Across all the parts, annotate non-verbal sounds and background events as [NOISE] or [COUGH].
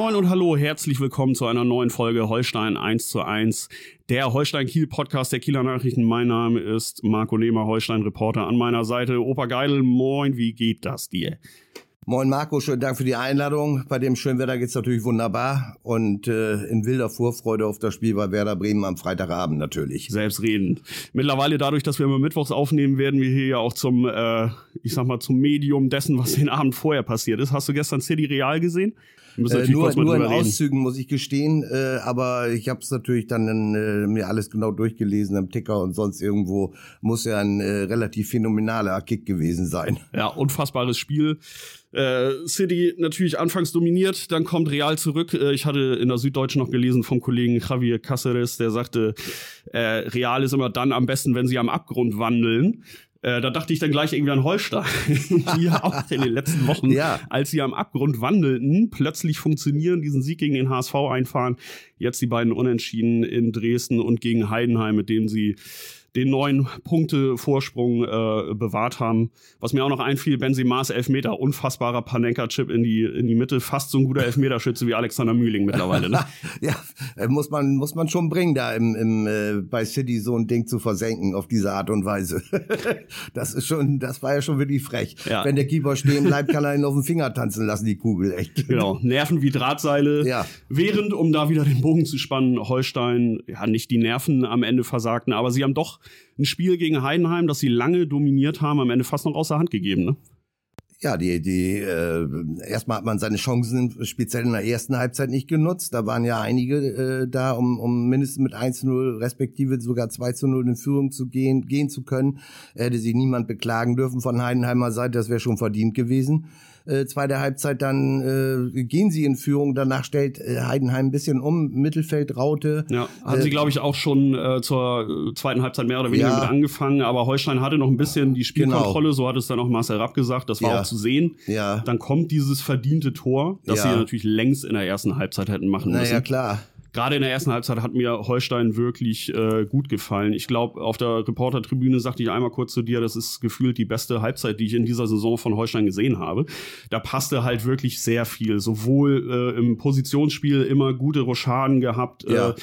Moin und hallo, herzlich willkommen zu einer neuen Folge Holstein 1 zu 1, der Holstein Kiel Podcast der Kieler Nachrichten. Mein Name ist Marco Nehmer, Holstein Reporter an meiner Seite. Opa Geidel, moin, wie geht das dir? Moin Marco, schönen Dank für die Einladung. Bei dem schönen Wetter geht's natürlich wunderbar und äh, in wilder Vorfreude auf das Spiel bei Werder Bremen am Freitagabend natürlich. Selbstredend. Mittlerweile dadurch, dass wir immer mittwochs aufnehmen, werden wir hier ja auch zum, äh, ich sag mal, zum Medium dessen, was den Abend vorher passiert ist. Hast du gestern City Real gesehen? Äh, nur nur in Auszügen muss ich gestehen, äh, aber ich habe es natürlich dann äh, mir alles genau durchgelesen am Ticker und sonst irgendwo muss ja ein äh, relativ phänomenaler Kick gewesen sein. Ja, unfassbares Spiel. Äh, City natürlich anfangs dominiert, dann kommt Real zurück. Äh, ich hatte in der Süddeutschen noch gelesen vom Kollegen Javier Cáceres, der sagte, äh, Real ist immer dann am besten, wenn sie am Abgrund wandeln. Äh, da dachte ich dann gleich irgendwie an Holstein, [LAUGHS] die ja auch [LAUGHS] in den letzten Wochen, ja. als sie am Abgrund wandelten, plötzlich funktionieren, diesen Sieg gegen den HSV einfahren. Jetzt die beiden Unentschieden in Dresden und gegen Heidenheim, mit denen sie den neun Punkte Vorsprung äh, bewahrt haben. Was mir auch noch einfiel, Benzema's Elfmeter, unfassbarer Panenka-Chip in die, in die Mitte, fast so ein guter Elfmeterschütze wie Alexander Mühling mittlerweile. Ne? [LAUGHS] ja, äh, muss man, muss man schon bringen, da im, im, äh, bei City so ein Ding zu versenken auf diese Art und Weise. [LAUGHS] das ist schon, das war ja schon wirklich frech. Ja. Wenn der Keeper stehen bleibt, kann er ihn auf den Finger tanzen lassen, die Kugel, echt. Genau, [LAUGHS] Nerven wie Drahtseile. Ja. Während, um da wieder den Bogen zu spannen, Holstein, ja, nicht die Nerven am Ende versagten, aber sie haben doch ein Spiel gegen Heidenheim, das sie lange dominiert haben, am Ende fast noch außer Hand gegeben, ne? Ja, die, die, äh, erstmal hat man seine Chancen speziell in der ersten Halbzeit nicht genutzt. Da waren ja einige äh, da, um, um mindestens mit 1 zu 0, respektive sogar 2 zu 0 in Führung zu gehen, gehen zu können. Hätte sich niemand beklagen dürfen von Heidenheimer Seite, das wäre schon verdient gewesen äh, zweite Halbzeit dann äh, gehen sie in Führung. Danach stellt äh, Heidenheim ein bisschen um, Mittelfeld Raute. Ja, haben äh, sie, glaube ich, auch schon äh, zur zweiten Halbzeit mehr oder weniger ja. mit angefangen. Aber Holstein hatte noch ein bisschen die Spielkontrolle, genau. so hat es dann auch Marcel Rapp gesagt. Das war ja. auch zu sehen. Ja. Dann kommt dieses verdiente Tor, das ja. sie natürlich längst in der ersten Halbzeit hätten machen müssen. Naja, klar gerade in der ersten Halbzeit hat mir Holstein wirklich äh, gut gefallen. Ich glaube, auf der Reportertribüne sagte ich einmal kurz zu dir, das ist gefühlt die beste Halbzeit, die ich in dieser Saison von Holstein gesehen habe. Da passte halt wirklich sehr viel. Sowohl äh, im Positionsspiel immer gute Rochaden gehabt. Äh, ja. Äh,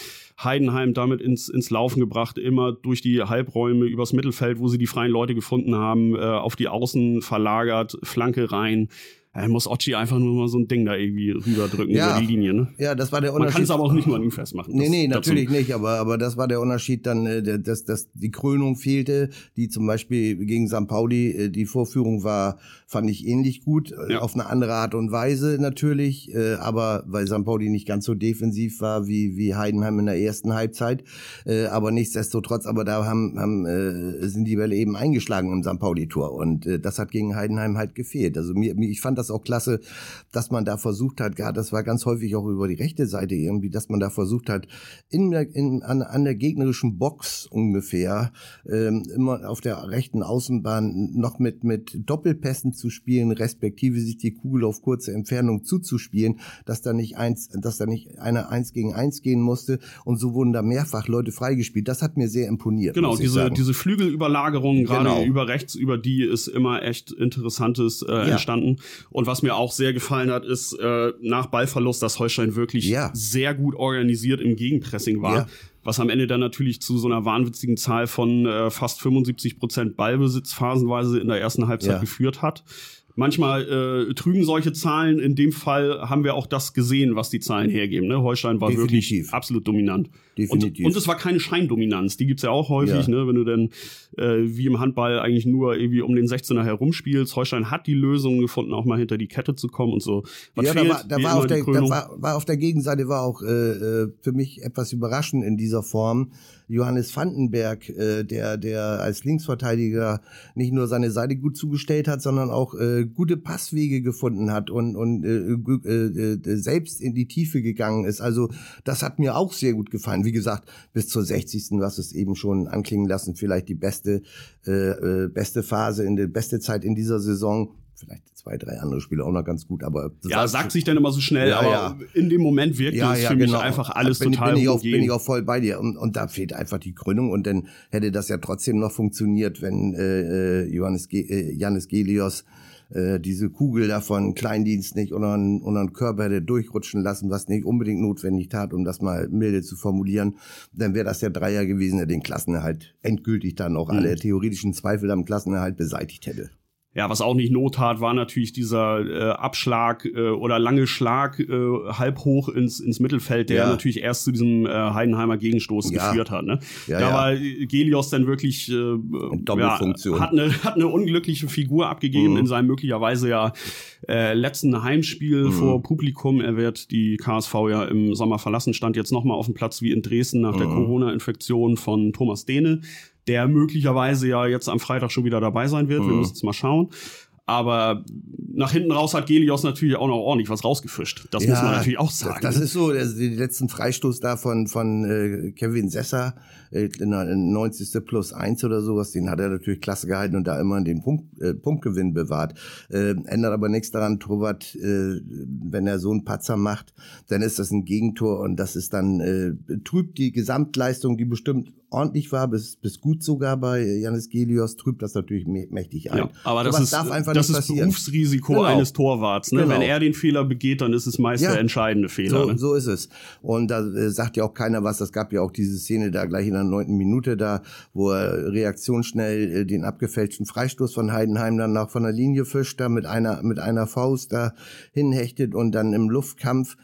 Heidenheim damit ins, ins Laufen gebracht, immer durch die Halbräume, übers Mittelfeld, wo sie die freien Leute gefunden haben, äh, auf die Außen verlagert, Flanke rein er muss Ochi einfach nur mal so ein Ding da irgendwie rüberdrücken ja, über die Linie. Ne? Ja, das war der Unterschied. Man kann es aber auch nicht an ihm festmachen. Nee, nee, natürlich dazu. nicht, aber, aber das war der Unterschied dann, äh, dass, dass die Krönung fehlte, die zum Beispiel gegen St. Pauli, äh, die Vorführung war, fand ich ähnlich gut, äh, ja. auf eine andere Art und Weise natürlich, aber weil St. Pauli nicht ganz so defensiv war wie, wie Heidenheim in der ersten Halbzeit, aber nichtsdestotrotz, aber da haben, haben sind die Bälle eben eingeschlagen im St. Pauli-Tor und das hat gegen Heidenheim halt gefehlt. Also mir, ich fand das das auch klasse, dass man da versucht hat, ja, das war ganz häufig auch über die rechte Seite irgendwie, dass man da versucht hat, in in, an, an der gegnerischen Box ungefähr, ähm, immer auf der rechten Außenbahn noch mit, mit Doppelpässen zu spielen, respektive sich die Kugel auf kurze Entfernung zuzuspielen, dass da nicht eins, dass da nicht einer eins gegen eins gehen musste und so wurden da mehrfach Leute freigespielt. Das hat mir sehr imponiert. Genau, diese, diese Flügelüberlagerung, gerade genau. über rechts, über die ist immer echt Interessantes äh, ja. entstanden. Und was mir auch sehr gefallen hat, ist äh, nach Ballverlust, dass Holstein wirklich ja. sehr gut organisiert im Gegenpressing war. Ja. Was am Ende dann natürlich zu so einer wahnwitzigen Zahl von äh, fast 75 Prozent Ballbesitz phasenweise in der ersten Halbzeit ja. geführt hat. Manchmal äh, trügen solche Zahlen. In dem Fall haben wir auch das gesehen, was die Zahlen hergeben. Ne? Holstein war Definitiv. wirklich absolut dominant. Definitiv. Und, und es war keine Scheindominanz. Die gibt's ja auch häufig, ja. ne? wenn du dann äh, wie im Handball eigentlich nur irgendwie um den 16er herumspielst. Holstein hat die Lösung gefunden, auch mal hinter die Kette zu kommen und so. Was ja, fehlt, da, war, da, war auf der, da war, war auf der Gegenseite war auch äh, äh, für mich etwas überraschend in dieser Form. Johannes Vandenberg, äh, der, der als Linksverteidiger nicht nur seine Seite gut zugestellt hat, sondern auch äh, gute Passwege gefunden hat und, und äh, äh, äh, selbst in die Tiefe gegangen ist. Also das hat mir auch sehr gut gefallen. Wie gesagt, bis zur 60. was es eben schon anklingen lassen, vielleicht die beste, äh, äh, beste Phase, in der beste Zeit in dieser Saison vielleicht zwei, drei andere Spiele auch noch ganz gut, aber ja, sagt sich dann immer so schnell, ja, aber ja. in dem Moment wirkt ja, es ja, für genau. mich einfach alles bin, total bin ich, auch, bin ich auch voll bei dir und, und da fehlt einfach die Krönung und dann hätte das ja trotzdem noch funktioniert, wenn äh, äh Johannes Ge äh, Janis Gelios äh, diese Kugel da von Kleindienst nicht unter, unter den Körper hätte durchrutschen lassen, was nicht unbedingt notwendig tat, um das mal milde zu formulieren, dann wäre das der Dreier gewesen, der den Klassenerhalt endgültig dann auch mhm. alle theoretischen Zweifel am Klassenerhalt beseitigt hätte. Ja, was auch nicht Not tat, war natürlich dieser äh, Abschlag äh, oder lange Schlag äh, halb hoch ins, ins Mittelfeld, der ja. natürlich erst zu diesem äh, Heidenheimer Gegenstoß ja. geführt hat. Ne? Ja, da war Gelios dann wirklich äh, Doppelfunktion. hat, eine, hat eine unglückliche Figur abgegeben mhm. in seinem möglicherweise ja äh, letzten Heimspiel mhm. vor Publikum. Er wird die KSV ja im Sommer verlassen, stand jetzt nochmal auf dem Platz wie in Dresden nach mhm. der Corona-Infektion von Thomas Dehne der möglicherweise ja jetzt am Freitag schon wieder dabei sein wird. Mhm. Wir müssen es mal schauen. Aber nach hinten raus hat Gelios natürlich auch noch ordentlich was rausgefischt. Das ja, muss man natürlich auch sagen. Das, das ist so, also die letzten Freistoß da von, von äh, Kevin Sesser, äh, 90. plus eins oder sowas, den hat er natürlich klasse gehalten und da immer den Punkt, äh, Punktgewinn bewahrt. Äh, ändert aber nichts daran, Torwart, äh, wenn er so einen Patzer macht, dann ist das ein Gegentor und das ist dann, äh, trübt die Gesamtleistung, die bestimmt ordentlich war, bis, bis gut sogar bei Janis Gelios, trübt das natürlich mächtig ein. Ja, aber das ist, darf einfach das ist Berufsrisiko genau. eines Torwarts. Ne? Genau. Wenn er den Fehler begeht, dann ist es meist ja, der entscheidende Fehler. So, ne? so ist es. Und da äh, sagt ja auch keiner was. Das gab ja auch diese Szene da gleich in der neunten Minute da, wo er reaktionsschnell äh, den abgefälschten Freistoß von Heidenheim dann noch von der Linie fischt, da mit einer, mit einer Faust da hinhechtet und dann im Luftkampf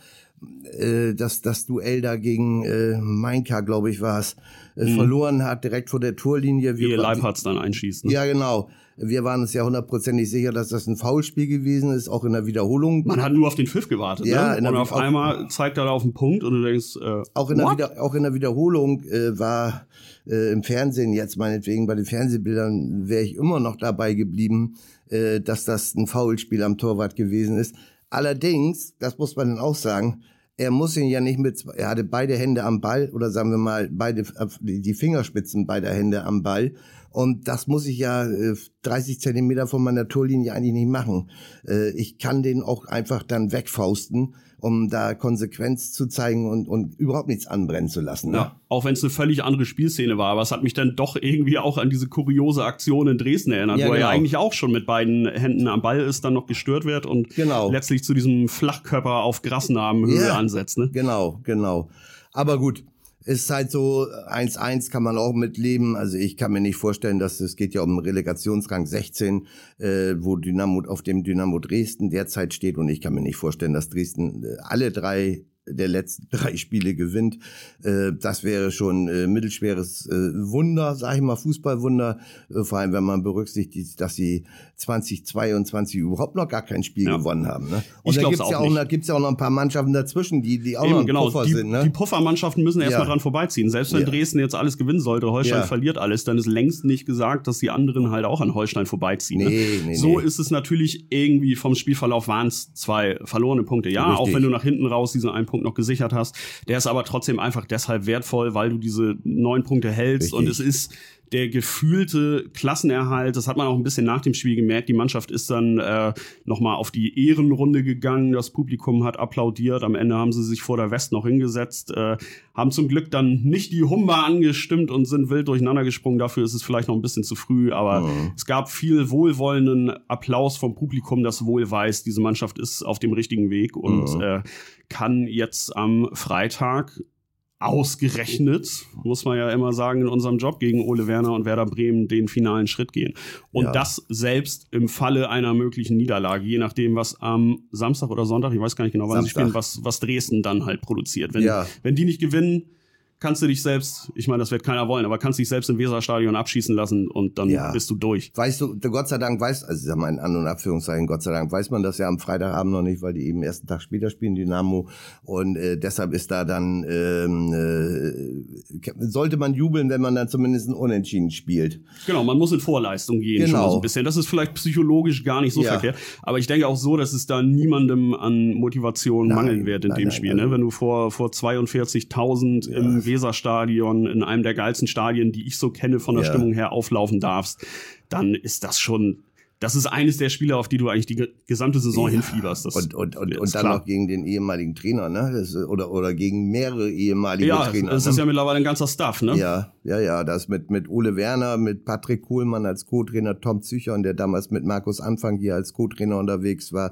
äh, das, das Duell da gegen äh, Mainka, glaube ich, war es, äh, mhm. verloren hat, direkt vor der Torlinie. Wir, Wie Leibharz dann einschießt. Ne? Ja, genau. Wir waren uns ja hundertprozentig sicher, dass das ein Foulspiel gewesen ist, auch in der Wiederholung. Man hat nur auf den Pfiff gewartet. Ja, ne? und auf einmal zeigt er da auf den Punkt und du denkst, äh, auch in, der, Wieder, auch in der Wiederholung äh, war äh, im Fernsehen jetzt meinetwegen bei den Fernsehbildern wäre ich immer noch dabei geblieben, äh, dass das ein Foulspiel am Torwart gewesen ist. Allerdings, das muss man dann auch sagen, er muss ihn ja nicht mit, er hatte beide Hände am Ball oder sagen wir mal beide, äh, die Fingerspitzen beider Hände am Ball. Und das muss ich ja 30 äh, Zentimeter von meiner Torlinie eigentlich nicht machen. Äh, ich kann den auch einfach dann wegfausten um da Konsequenz zu zeigen und, und überhaupt nichts anbrennen zu lassen. Ne? Ja, auch wenn es eine völlig andere Spielszene war, aber es hat mich dann doch irgendwie auch an diese kuriose Aktion in Dresden erinnert, ja, wo genau. er ja genau. eigentlich auch schon mit beiden Händen am Ball ist, dann noch gestört wird und genau. letztlich zu diesem Flachkörper auf Grasnarbenhöhe ja, ansetzt. Ne? Genau, genau. Aber gut, ist halt so, 1-1 kann man auch mitleben. Also ich kann mir nicht vorstellen, dass es geht ja um Relegationsrang 16, äh, wo Dynamo auf dem Dynamo Dresden derzeit steht. Und ich kann mir nicht vorstellen, dass Dresden äh, alle drei der letzten [LAUGHS] drei Spiele gewinnt. Äh, das wäre schon äh, mittelschweres äh, Wunder, sage ich mal, Fußballwunder. Vor allem, wenn man berücksichtigt, dass sie 2022 überhaupt noch gar kein Spiel ja. gewonnen haben. Ne? Und da gibt's ja auch, noch, gibt's ja auch noch ein paar Mannschaften dazwischen, die, die auch Eben, noch genau. Puffer die, sind. Ne? Die Puffermannschaften müssen erstmal ja. dran vorbeiziehen. Selbst wenn ja. Dresden jetzt alles gewinnen sollte, Holstein ja. verliert alles, dann ist längst nicht gesagt, dass die anderen halt auch an Holstein vorbeiziehen. Ne? Nee, ne? nee, so nee. ist es natürlich irgendwie vom Spielverlauf waren es zwei verlorene Punkte. Ja, Richtig. auch wenn du nach hinten raus diesen einen Punkt noch gesichert hast. Der ist aber trotzdem einfach deshalb wertvoll, weil du diese neun Punkte hältst Richtig. und es ist der gefühlte Klassenerhalt, das hat man auch ein bisschen nach dem Spiel gemerkt. Die Mannschaft ist dann äh, nochmal auf die Ehrenrunde gegangen. Das Publikum hat applaudiert. Am Ende haben sie sich vor der West noch hingesetzt, äh, haben zum Glück dann nicht die Humba angestimmt und sind wild durcheinander gesprungen. Dafür ist es vielleicht noch ein bisschen zu früh, aber mhm. es gab viel wohlwollenden Applaus vom Publikum, das wohl weiß, diese Mannschaft ist auf dem richtigen Weg und mhm. äh, kann jetzt am Freitag ausgerechnet, muss man ja immer sagen, in unserem Job gegen Ole Werner und Werder Bremen den finalen Schritt gehen. Und ja. das selbst im Falle einer möglichen Niederlage, je nachdem, was am Samstag oder Sonntag, ich weiß gar nicht genau, wann Samstag. sie spielen, was, was Dresden dann halt produziert. Wenn, ja. wenn die nicht gewinnen, kannst du dich selbst, ich meine, das wird keiner wollen, aber kannst dich selbst im Weserstadion abschießen lassen und dann ja. bist du durch. Weißt du, Gott sei Dank weiß, also ich sag mal in An- und Abführungszeichen, Gott sei Dank weiß man das ja am Freitagabend noch nicht, weil die eben ersten Tag später spielen, Dynamo. Und äh, deshalb ist da dann, ähm, äh, sollte man jubeln, wenn man dann zumindest ein Unentschieden spielt. Genau, man muss in Vorleistung gehen genau. schon so ein bisschen. Das ist vielleicht psychologisch gar nicht so ja. verkehrt. Aber ich denke auch so, dass es da niemandem an Motivation nein, mangeln wird in nein, dem nein, Spiel. Ne? Wenn du vor, vor 42.000 ja. im Weserstadion, in einem der geilsten Stadien, die ich so kenne, von der ja. Stimmung her auflaufen darfst, dann ist das schon das ist eines der Spiele, auf die du eigentlich die gesamte Saison ja. hinfieberst. Das und und, und, und dann klar. noch gegen den ehemaligen Trainer, ne? Das, oder, oder gegen mehrere ehemalige ja, Trainer. Das ist ne? ja mittlerweile ein ganzer Staff, ne? Ja, ja, ja. Das mit, mit Ole Werner, mit Patrick Kohlmann als Co-Trainer, Tom Zücher und der damals mit Markus Anfang hier als Co-Trainer unterwegs war.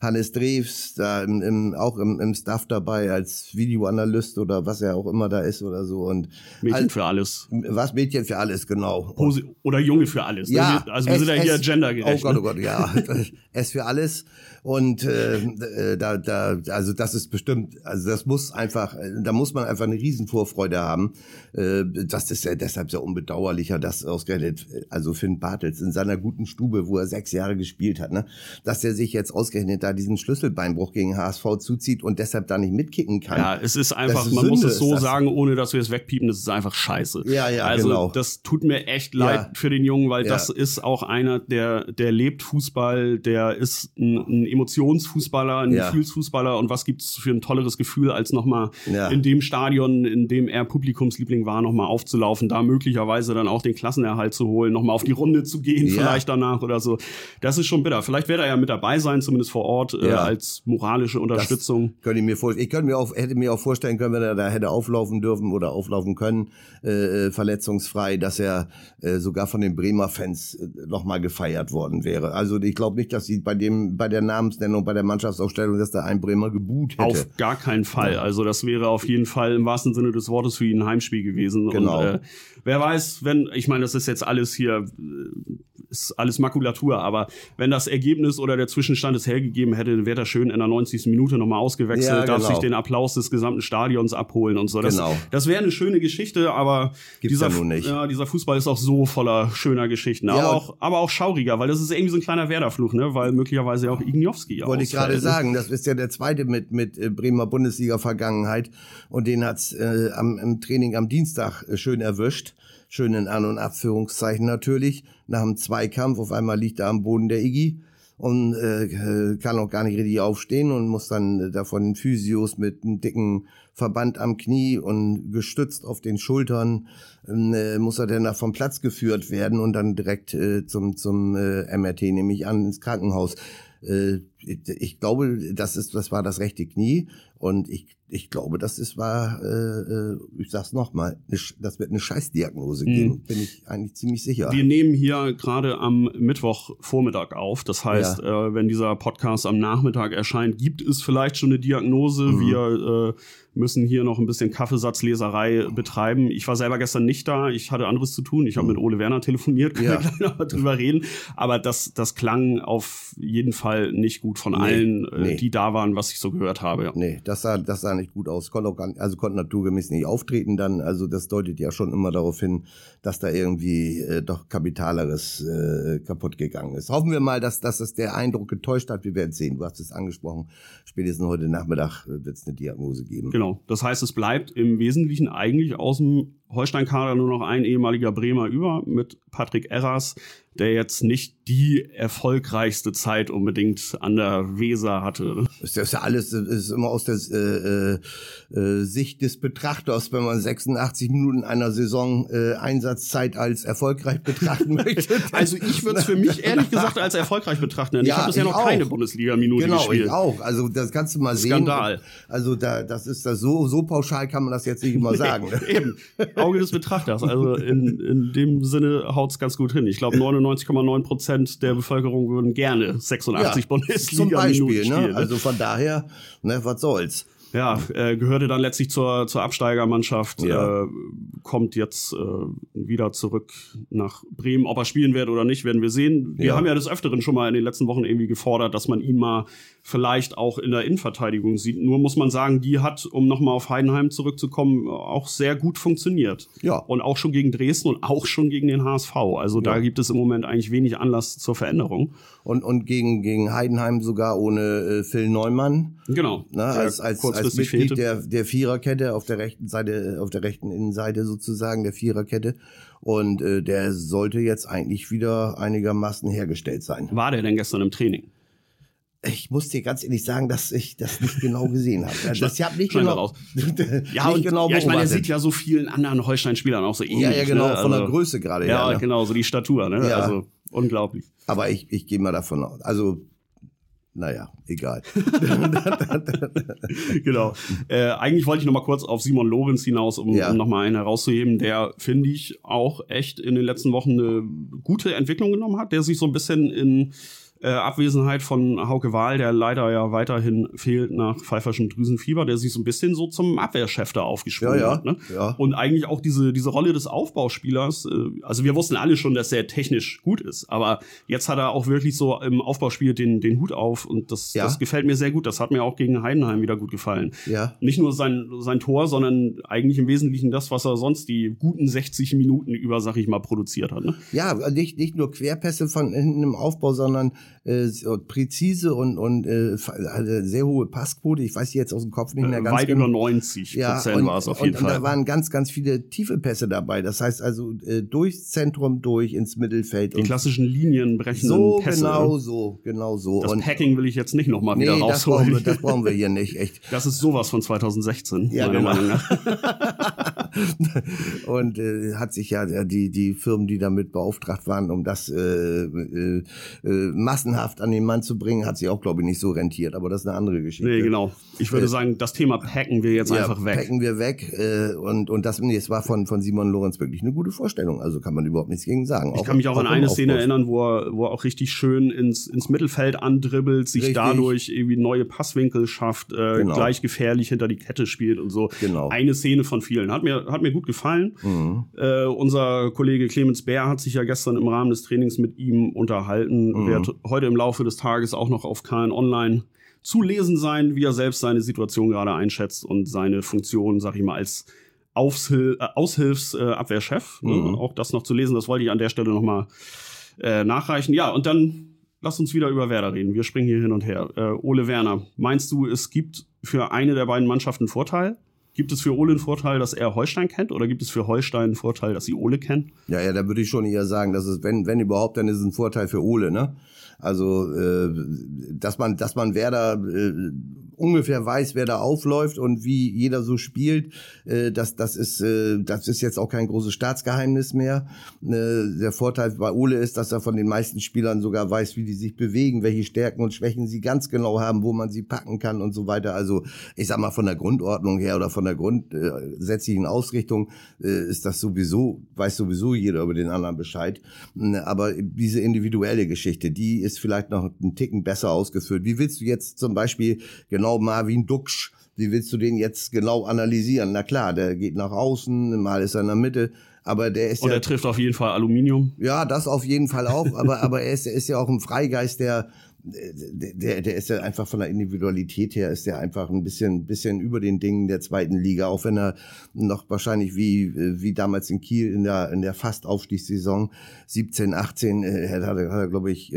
Hannes Drews da im, im, auch im, im Staff dabei als Videoanalyst oder was er auch immer da ist oder so. Und Mädchen all, für alles. Was Mädchen für alles, genau. Posi oder Junge für alles. Ne? Ja, also wir es, sind ja hier gendergerecht. Oh Gott, oh Gott, ja. [LAUGHS] es für alles. Und äh, äh, da, da, also das ist bestimmt, also das muss einfach, da muss man einfach eine Riesenvorfreude haben. Äh, das ist ja deshalb sehr unbedauerlicher, dass ausgerechnet, also Finn Bartels in seiner guten Stube, wo er sechs Jahre gespielt hat, ne, dass er sich jetzt ausgerechnet da diesen Schlüsselbeinbruch gegen HSV zuzieht und deshalb da nicht mitkicken kann. Ja, es ist einfach, ist man Sünde, muss es so sagen, ohne dass wir es wegpiepen, es ist einfach scheiße. Ja, ja, also, genau. das tut mir echt leid ja. für den Jungen, weil ja. das ist auch einer, der, der lebt Fußball, der ist ein, ein Emotionsfußballer, ein ja. Gefühlsfußballer und was gibt's für ein tolleres Gefühl, als nochmal ja. in dem Stadion, in dem er Publikumsliebling war, nochmal aufzulaufen, da möglicherweise dann auch den Klassenerhalt zu holen, nochmal auf die Runde zu gehen, ja. vielleicht danach oder so. Das ist schon bitter. Vielleicht wird er ja mit dabei sein, zumindest vor Ort, äh, als moralische Unterstützung. Das könnte ich mir vorstellen. Ich könnte mir auch, hätte mir auch vorstellen können, wenn er da hätte auflaufen dürfen oder auflaufen können, äh, äh verletzungsfrei, dass er äh, sogar von den Bremer Fans äh, nochmal gefeiert worden wäre. Also ich glaube nicht, dass sie bei dem, bei der Namensnennung, bei der Mannschaftsaufstellung, dass da ein Bremer geboot hätte. Auf gar keinen Fall. Also das wäre auf jeden Fall im wahrsten Sinne des Wortes für ihn ein Heimspiel gewesen. Genau. Und, äh, wer weiß, wenn, ich meine, das ist jetzt alles hier, äh, ist alles Makulatur, aber wenn das Ergebnis oder der Zwischenstand es hergegeben hätte, wäre er schön in der 90. Minute nochmal ausgewechselt, ja, genau. darf sich den Applaus des gesamten Stadions abholen und so. Das, genau. das wäre eine schöne Geschichte, aber dieser, ja ja, dieser Fußball ist auch so voller schöner Geschichten, ja, aber, auch, aber auch schauriger, weil das ist irgendwie so ein kleiner Werderfluch, ne? weil möglicherweise auch Igniowski Wollte ich gerade sagen, das ist ja der zweite mit, mit äh, Bremer Bundesliga-Vergangenheit und den hat's äh, am, im Training am Dienstag äh, schön erwischt schön in An- und Abführungszeichen natürlich, nach dem Zweikampf, auf einmal liegt er am Boden der Iggy und äh, kann auch gar nicht richtig aufstehen und muss dann äh, davon Physios mit einem dicken Verband am Knie und gestützt auf den Schultern äh, muss er dann vom Platz geführt werden und dann direkt äh, zum zum äh, MRT nehme ich an ins Krankenhaus. Äh, ich glaube, das ist das war das rechte Knie und ich ich glaube, das ist war, äh, äh ich sag's nochmal, das wird eine Scheißdiagnose geben, mhm. bin ich eigentlich ziemlich sicher. Wir nehmen hier gerade am Mittwochvormittag auf. Das heißt, ja. äh, wenn dieser Podcast am Nachmittag erscheint, gibt es vielleicht schon eine Diagnose. Mhm. Wir äh, müssen hier noch ein bisschen Kaffeesatzleserei betreiben. Ich war selber gestern nicht da, ich hatte anderes zu tun. Ich habe mhm. mit Ole Werner telefoniert, können ja. wir gleich noch drüber reden. Aber das, das klang auf jeden Fall nicht gut von nee, allen, äh, nee. die da waren, was ich so gehört habe. Ja. Nee, das sah, das sah nicht gut aus. Konnte auch gar nicht, also konnte naturgemäß nicht auftreten dann. Also das deutet ja schon immer darauf hin, dass da irgendwie äh, doch Kapitaleres äh, kaputt gegangen ist. Hoffen wir mal, dass, dass es der Eindruck getäuscht hat. Wir werden sehen. Du hast es angesprochen. Spätestens heute Nachmittag äh, wird es eine Diagnose geben. Genau. Das heißt, es bleibt im Wesentlichen eigentlich aus dem Holstein-Kader nur noch ein ehemaliger Bremer über mit Patrick Erras, der jetzt nicht die erfolgreichste Zeit unbedingt an der Weser hatte. Das ist ja alles ist immer aus der äh, äh, Sicht des Betrachters, wenn man 86 Minuten einer Saison äh, Einsatzzeit als erfolgreich betrachten [LAUGHS] möchte. also ich würde es für mich [LAUGHS] ehrlich gesagt als erfolgreich betrachten. Ja, ich habe bisher noch auch. keine Bundesliga-Minute genau, gespielt. Genau, ich auch. Also das kannst du mal sehen. Skandal. Also da, das ist das so so pauschal kann man das jetzt nicht immer [LAUGHS] sagen. Eben. Auge des Betrachters. Also in, in dem Sinne haut's ganz gut hin. Ich glaube 99,9 Prozent der Bevölkerung würden gerne 86 ja, Bundesliga zum Beispiel. Ne? Also von daher, ne, was soll's. Ja, äh, gehörte dann letztlich zur, zur Absteigermannschaft, ja. äh, kommt jetzt äh, wieder zurück nach Bremen. Ob er spielen wird oder nicht, werden wir sehen. Wir ja. haben ja des Öfteren schon mal in den letzten Wochen irgendwie gefordert, dass man ihn mal vielleicht auch in der Innenverteidigung sieht. Nur muss man sagen, die hat, um nochmal auf Heidenheim zurückzukommen, auch sehr gut funktioniert. Ja. Und auch schon gegen Dresden und auch schon gegen den HSV. Also ja. da gibt es im Moment eigentlich wenig Anlass zur Veränderung. Und, und gegen, gegen Heidenheim sogar ohne äh, Phil Neumann. Genau. Na, als, als, als Mitglied der, der Viererkette auf der rechten Seite, auf der rechten Innenseite sozusagen der Viererkette. Und äh, der sollte jetzt eigentlich wieder einigermaßen hergestellt sein. War der denn gestern im Training? Ich muss dir ganz ehrlich sagen, dass ich das nicht genau gesehen habe. [LAUGHS] Das ich habe nicht genau, raus. [LAUGHS] ja, nicht und, genau ja, ich meine, er sieht ja so vielen anderen Holstein-Spielern auch so ähnlich. Ja, ja, genau, ne? von der also, Größe gerade. Ja, ja ne? genau, so die Statur, ne? Ja. Also unglaublich. Aber ich, ich gehe mal davon aus. Also naja, egal. [LAUGHS] genau. Äh, eigentlich wollte ich noch mal kurz auf Simon Lorenz hinaus, um, ja. um noch mal einen herauszuheben, der, finde ich, auch echt in den letzten Wochen eine gute Entwicklung genommen hat, der sich so ein bisschen in äh, Abwesenheit von Hauke Wahl, der leider ja weiterhin fehlt nach pfeiferschem Drüsenfieber, der sich so ein bisschen so zum Abwehrchef da aufgeschwungen ja, ja, hat. Ne? Ja. Und eigentlich auch diese, diese Rolle des Aufbauspielers, äh, also wir wussten alle schon, dass er technisch gut ist, aber jetzt hat er auch wirklich so im Aufbauspiel den, den Hut auf und das, das gefällt mir sehr gut. Das hat mir auch gegen Heidenheim wieder gut gefallen. Ja. Nicht nur sein, sein Tor, sondern eigentlich im Wesentlichen das, was er sonst die guten 60 Minuten über, sag ich mal, produziert hat. Ne? Ja, nicht, nicht nur Querpässe von hinten im Aufbau, sondern äh, präzise und, und äh, sehr hohe Passquote. Ich weiß jetzt aus dem Kopf nicht mehr ganz Weit genau. über 90 ja, Prozent war es auf jeden und, Fall. Und da waren ganz, ganz viele tiefe Pässe dabei. Das heißt also äh, durchs Zentrum durch ins Mittelfeld. Die klassischen linienbrechenden so, Pässe. Genau so, genau so. Das und, Packing will ich jetzt nicht nochmal nee, wieder rausholen. Das brauchen, wir, das brauchen wir hier nicht, echt. Das ist sowas von 2016, ja, meiner genau. Meinung nach. [LAUGHS] [LAUGHS] und äh, hat sich ja die, die Firmen, die damit beauftragt waren, um das äh, äh, äh, massenhaft an den Mann zu bringen, hat sich auch, glaube ich, nicht so rentiert. Aber das ist eine andere Geschichte. Nee, genau. Ich würde äh, sagen, das Thema packen wir jetzt ja, einfach weg. Packen wir weg. Äh, und, und das, nee, es war von, von Simon Lorenz wirklich eine gute Vorstellung. Also kann man überhaupt nichts gegen sagen. Ich auch, kann mich auch, an eine Szene erinnern, wo er, wo er auch richtig schön ins, ins Mittelfeld andribbelt, sich richtig. dadurch irgendwie neue Passwinkel schafft, äh, genau. gleich gefährlich hinter die Kette spielt und so. Genau. Eine Szene von vielen. Hat mir, hat mir gut gefallen. Mhm. Äh, unser Kollege Clemens Bär hat sich ja gestern im Rahmen des Trainings mit ihm unterhalten. Mhm. Wird heute im Laufe des Tages auch noch auf KN Online zu lesen sein, wie er selbst seine Situation gerade einschätzt und seine Funktion, sag ich mal, als Aufshil äh, Aushilfsabwehrchef. Äh, mhm. Auch das noch zu lesen, das wollte ich an der Stelle nochmal äh, nachreichen. Ja, und dann lass uns wieder über Werder reden. Wir springen hier hin und her. Äh, Ole Werner, meinst du, es gibt für eine der beiden Mannschaften Vorteil? Gibt es für Ole einen Vorteil, dass er Holstein kennt oder gibt es für Holstein einen Vorteil, dass sie Ole kennen? Ja, ja, da würde ich schon eher sagen, dass es, wenn, wenn überhaupt, dann ist es ein Vorteil für Ole, ne? Also, äh, dass man, dass man Werder äh, ungefähr weiß, wer da aufläuft und wie jeder so spielt, äh, das, das, ist, äh, das ist jetzt auch kein großes Staatsgeheimnis mehr. Äh, der Vorteil bei Ole ist, dass er von den meisten Spielern sogar weiß, wie die sich bewegen, welche Stärken und Schwächen sie ganz genau haben, wo man sie packen kann und so weiter. Also ich sag mal von der Grundordnung her oder von der grundsätzlichen Ausrichtung äh, ist das sowieso, weiß sowieso jeder über den anderen Bescheid. Aber diese individuelle Geschichte, die ist vielleicht noch einen Ticken besser ausgeführt. Wie willst du jetzt zum Beispiel genau genau Marvin Duksch. Wie willst du den jetzt genau analysieren? Na klar, der geht nach außen, mal ist er in der Mitte, aber der ist Und ja. Und er trifft auf jeden Fall Aluminium. Ja, das auf jeden Fall auch, aber, aber er ist, er ist ja auch ein Freigeist, der, der, der ist ja einfach von der Individualität her ist der einfach ein bisschen, bisschen über den Dingen der zweiten Liga, auch wenn er noch wahrscheinlich wie, wie damals in Kiel in der, in der Fast-Aufstiegssaison 17, 18, äh, hat er, hat er glaube ich,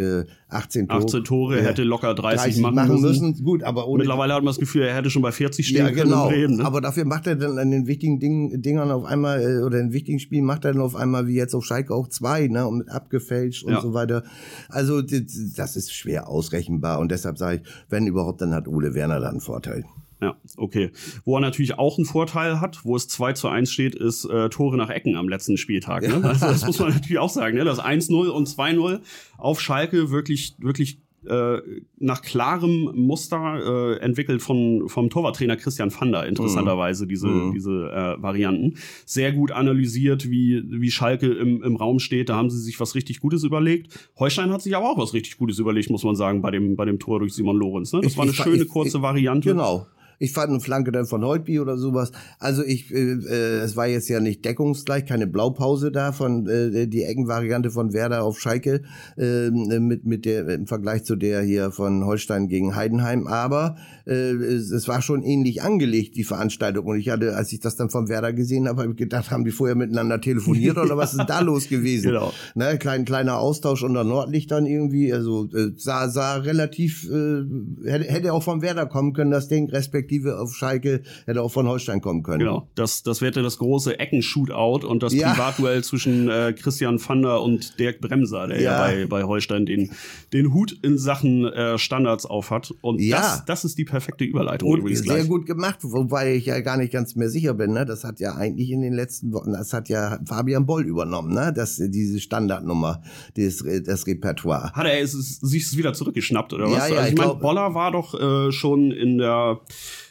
18 Tore. 18 Tore, er hätte locker 30, 30 machen, machen müssen. müssen. Gut, aber ohne Mittlerweile hat man das Gefühl, er hätte schon bei 40 stehen ja, genau. können. Reden, ne? Aber dafür macht er dann an den wichtigen Dingen, Dingern auf einmal, äh, oder in wichtigen Spielen macht er dann auf einmal, wie jetzt auf Schalke auch zwei, ne, und abgefälscht und ja. so weiter. Also, das ist schwer ausrechenbar und deshalb sage ich, wenn überhaupt, dann hat Ole Werner da einen Vorteil. Ja, okay. Wo er natürlich auch einen Vorteil hat, wo es 2 zu 1 steht, ist äh, Tore nach Ecken am letzten Spieltag. Ne? [LAUGHS] Also das muss man natürlich auch sagen. Ne? Das 1-0 und 2-0 auf Schalke wirklich, wirklich äh, nach klarem Muster äh, entwickelt von, vom Torwarttrainer Christian Fander, interessanterweise, diese, mhm. diese äh, Varianten. Sehr gut analysiert, wie, wie Schalke im, im Raum steht. Da haben sie sich was richtig Gutes überlegt. Heustein hat sich aber auch was richtig Gutes überlegt, muss man sagen, bei dem, bei dem Tor durch Simon Lorenz. Ne? Das ich, war eine ich, schöne, ich, kurze Variante. Genau. Ich fand eine Flanke dann von Holtby oder sowas. Also ich, äh, äh, es war jetzt ja nicht deckungsgleich, keine Blaupause da von äh, die Eckenvariante von Werder auf Schalke äh, mit mit der im Vergleich zu der hier von Holstein gegen Heidenheim. Aber äh, es, war schon ähnlich angelegt die Veranstaltung. Und ich hatte, als ich das dann von Werder gesehen habe, habe ich gedacht, haben die vorher miteinander telefoniert oder was ist da [LAUGHS] los gewesen? Genau. Ne, klein kleiner Austausch unter Nordlichtern irgendwie. Also äh, sah sah relativ äh, hätte, hätte auch von Werder kommen können, das Ding respektive auf Schalke hätte auch von Holstein kommen können. Genau, das, das wäre das große Ecken-Shootout und das ja. Privatduell zwischen äh, Christian Vander und Dirk Bremser, der ja, ja bei, bei Holstein den, den Hut in Sachen äh, Standards aufhat. Und ja. das, das ist die perfekte Überleitung und übrigens Sehr gleich. gut gemacht, wobei ich ja gar nicht ganz mehr sicher bin. Ne? Das hat ja eigentlich in den letzten Wochen, das hat ja Fabian Boll übernommen, ne? das, diese Standardnummer, das, das Repertoire. Hat er es, sich es wieder zurückgeschnappt oder was? Ja, ja, also ich, ich meine, Boller war doch äh, schon in der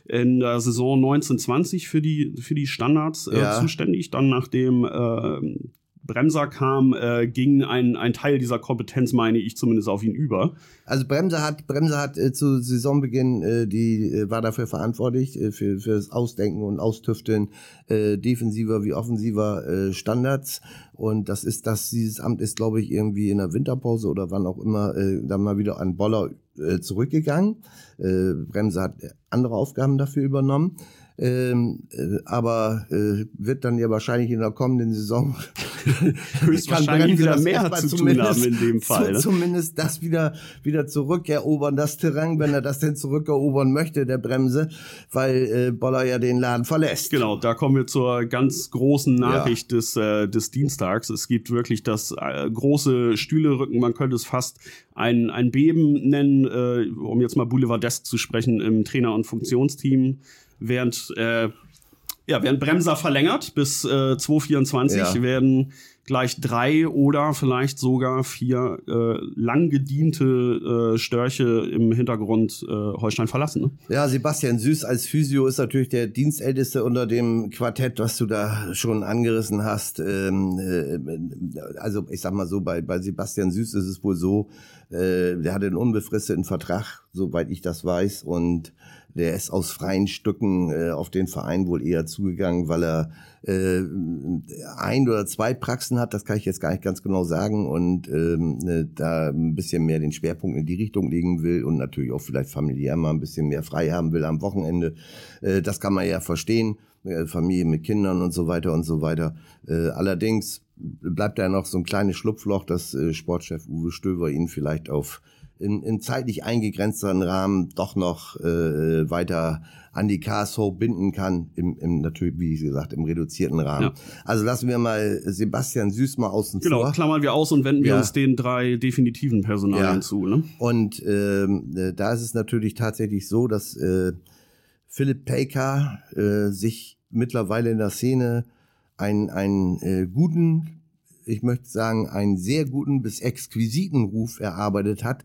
in der Saison 1920 für die, für die Standards äh, ja. zuständig. Dann nachdem äh, Bremser kam, äh, ging ein, ein Teil dieser Kompetenz, meine ich, zumindest auf ihn über. Also Bremser hat, Bremser hat äh, zu Saisonbeginn, äh, die äh, war dafür verantwortlich, äh, für, für das Ausdenken und Austüfteln äh, defensiver wie offensiver äh, Standards. Und das ist das, dieses Amt ist, glaube ich, irgendwie in der Winterpause oder wann auch immer äh, dann mal wieder an Boller äh, zurückgegangen. Äh, Bremser hat andere Aufgaben dafür übernommen. Ähm, äh, aber äh, wird dann ja wahrscheinlich in der kommenden Saison [LAUGHS] [LAUGHS] höchstwahrscheinlich wieder mehr zu tun haben in dem [LAUGHS] Fall. Ne? Zumindest das wieder wieder zurückerobern, das Terrain, wenn er das denn zurückerobern möchte, der Bremse, weil äh, Boller ja den Laden verlässt. Genau, da kommen wir zur ganz großen Nachricht ja. des äh, des Dienstags. Es gibt wirklich das äh, große Stühlerücken, man könnte es fast ein ein Beben nennen, äh, um jetzt mal Boulevardesk zu sprechen im Trainer- und Funktionsteam während, äh, ja, während Bremser verlängert bis äh, 2024 ja. werden gleich drei oder vielleicht sogar vier äh, lang gediente äh, Störche im Hintergrund äh, Holstein verlassen. Ne? Ja, Sebastian Süß als Physio ist natürlich der Dienstälteste unter dem Quartett, was du da schon angerissen hast. Ähm, äh, also ich sag mal so, bei, bei Sebastian Süß ist es wohl so, äh, der hatte einen unbefristeten Vertrag, soweit ich das weiß, und der ist aus freien Stücken äh, auf den Verein wohl eher zugegangen, weil er äh, ein oder zwei Praxen hat, das kann ich jetzt gar nicht ganz genau sagen, und ähm, äh, da ein bisschen mehr den Schwerpunkt in die Richtung legen will und natürlich auch vielleicht familiär mal ein bisschen mehr frei haben will am Wochenende. Äh, das kann man ja verstehen. Äh, Familie mit Kindern und so weiter und so weiter. Äh, allerdings bleibt da noch so ein kleines Schlupfloch, dass äh, Sportchef Uwe Stöber ihn vielleicht auf in, in zeitlich eingegrenzteren Rahmen doch noch äh, weiter an die KSV binden kann, im, im natürlich, wie gesagt, im reduzierten Rahmen. Ja. Also lassen wir mal Sebastian Süß mal außen genau, vor. Genau, klammern wir aus und wenden ja. wir uns den drei definitiven Personalien ja. zu. Ne? Und ähm, äh, da ist es natürlich tatsächlich so, dass äh, Philipp Paker äh, sich mittlerweile in der Szene einen, einen äh, guten ich möchte sagen, einen sehr guten bis exquisiten Ruf erarbeitet hat.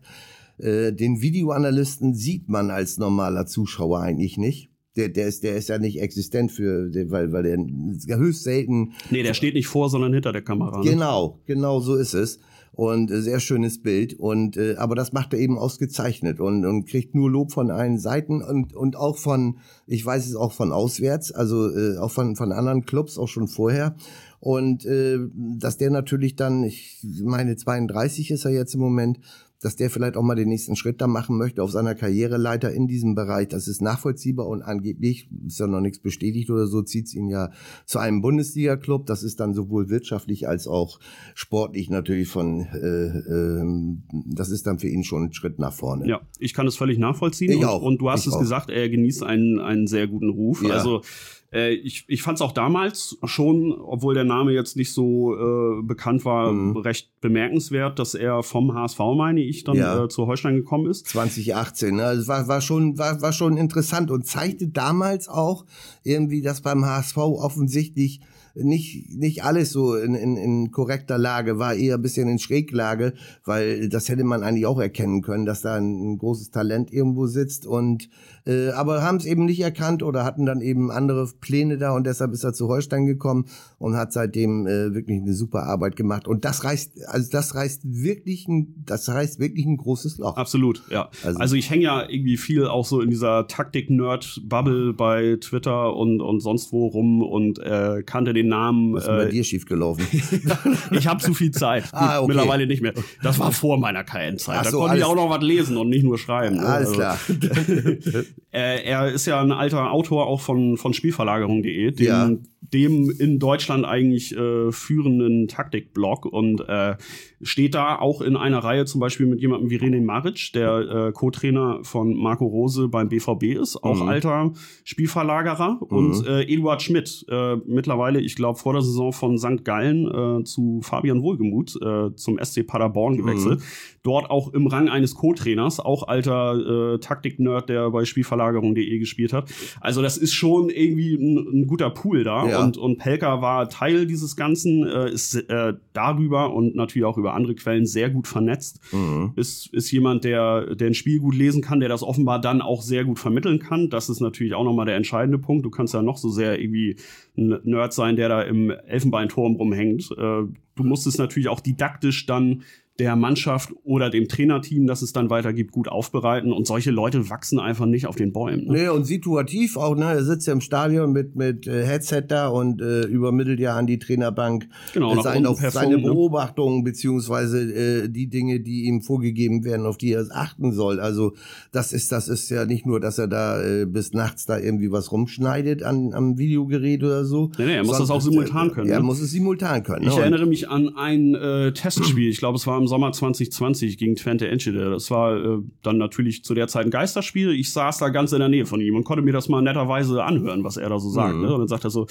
Äh, den Videoanalysten sieht man als normaler Zuschauer eigentlich nicht. Der, der, ist, der ist ja nicht existent für, weil, weil der höchst selten. Nee, der steht nicht vor, sondern hinter der Kamera. Ne? Genau, genau so ist es und äh, sehr schönes Bild. Und äh, aber das macht er eben ausgezeichnet und und kriegt nur Lob von allen Seiten und und auch von ich weiß es auch von auswärts also äh, auch von von anderen Clubs auch schon vorher. Und äh, dass der natürlich dann ich meine 32 ist er jetzt im Moment dass der vielleicht auch mal den nächsten Schritt da machen möchte auf seiner Karriereleiter in diesem Bereich. Das ist nachvollziehbar und angeblich, ist ja noch nichts bestätigt oder so, zieht es ihn ja zu einem Bundesliga-Club. Das ist dann sowohl wirtschaftlich als auch sportlich natürlich von, äh, äh, das ist dann für ihn schon ein Schritt nach vorne. Ja, ich kann das völlig nachvollziehen. Ich und, auch. und du hast ich es auch. gesagt, er genießt einen, einen sehr guten Ruf. Ja. Also äh, ich ich fand es auch damals schon, obwohl der Name jetzt nicht so äh, bekannt war, mhm. recht bemerkenswert, dass er vom HSV, meine ich, dann ja. äh, zu Holstein gekommen ist. 2018, ne? Also war, war, schon, war, war schon interessant und zeigte damals auch irgendwie, dass beim HSV offensichtlich nicht, nicht alles so in, in, in korrekter Lage, war eher ein bisschen in Schräglage, weil das hätte man eigentlich auch erkennen können, dass da ein, ein großes Talent irgendwo sitzt und äh, aber haben es eben nicht erkannt oder hatten dann eben andere Pläne da und deshalb ist er zu Holstein gekommen und hat seitdem äh, wirklich eine super Arbeit gemacht. Und das reißt, also das reißt wirklich ein, das reißt wirklich ein großes Loch. Absolut, ja. Also, also ich hänge ja irgendwie viel auch so in dieser Taktik-Nerd-Bubble bei Twitter und, und sonst wo rum und äh, kannte den Namen. Was ist äh, bei dir schiefgelaufen? [LAUGHS] ich habe zu viel Zeit. ah, okay. Mittlerweile nicht mehr. Das war vor meiner KN-Zeit. Da so, konnte ich auch noch was lesen und nicht nur schreiben. Ne? Alles also, klar. [LAUGHS] äh, er ist ja ein alter Autor auch von, von Spielverlagerung.de, ja. Dem in Deutschland eigentlich äh, führenden Taktikblog und äh, steht da auch in einer Reihe zum Beispiel mit jemandem wie René Maric, der äh, Co-Trainer von Marco Rose beim BVB ist, auch mhm. alter Spielverlagerer mhm. und äh, Eduard Schmidt, äh, mittlerweile, ich glaube, vor der Saison von St. Gallen äh, zu Fabian Wohlgemuth äh, zum SC Paderborn gewechselt. Mhm. Dort auch im Rang eines Co-Trainers, auch alter äh, Taktik-Nerd, der bei Spielverlagerung.de gespielt hat. Also das ist schon irgendwie ein, ein guter Pool da ja. und, und Pelka war Teil dieses Ganzen, äh, ist äh, darüber und natürlich auch über andere Quellen sehr gut vernetzt. Mhm. Ist, ist jemand, der, der ein Spiel gut lesen kann, der das offenbar dann auch sehr gut vermitteln kann. Das ist natürlich auch nochmal der entscheidende Punkt. Du kannst ja noch so sehr irgendwie ein Nerd sein, der da im Elfenbeinturm rumhängt. Äh, du musst es natürlich auch didaktisch dann der Mannschaft oder dem Trainerteam, das es dann weitergibt, gut aufbereiten. Und solche Leute wachsen einfach nicht auf den Bäumen. Ne? Nee, und situativ auch, ne? Er sitzt ja im Stadion mit, mit äh, Headset da und äh, übermittelt ja an die Trainerbank genau, sein, auf seine ne? Beobachtungen beziehungsweise äh, die Dinge, die ihm vorgegeben werden, auf die er achten soll. Also das ist, das ist ja nicht nur, dass er da äh, bis nachts da irgendwie was rumschneidet an, am Videogerät oder so. Nee, nee, er muss das auch simultan können. Er ne? muss es simultan können. Ich ne? erinnere mich an ein äh, Testspiel, ich glaube, es war am Sommer 2020 gegen Twente Enschede. Das war äh, dann natürlich zu der Zeit ein Geisterspiel. Ich saß da ganz in der Nähe von ihm und konnte mir das mal netterweise anhören, was er da so sagt. Mhm. Ne? Und dann sagt er so,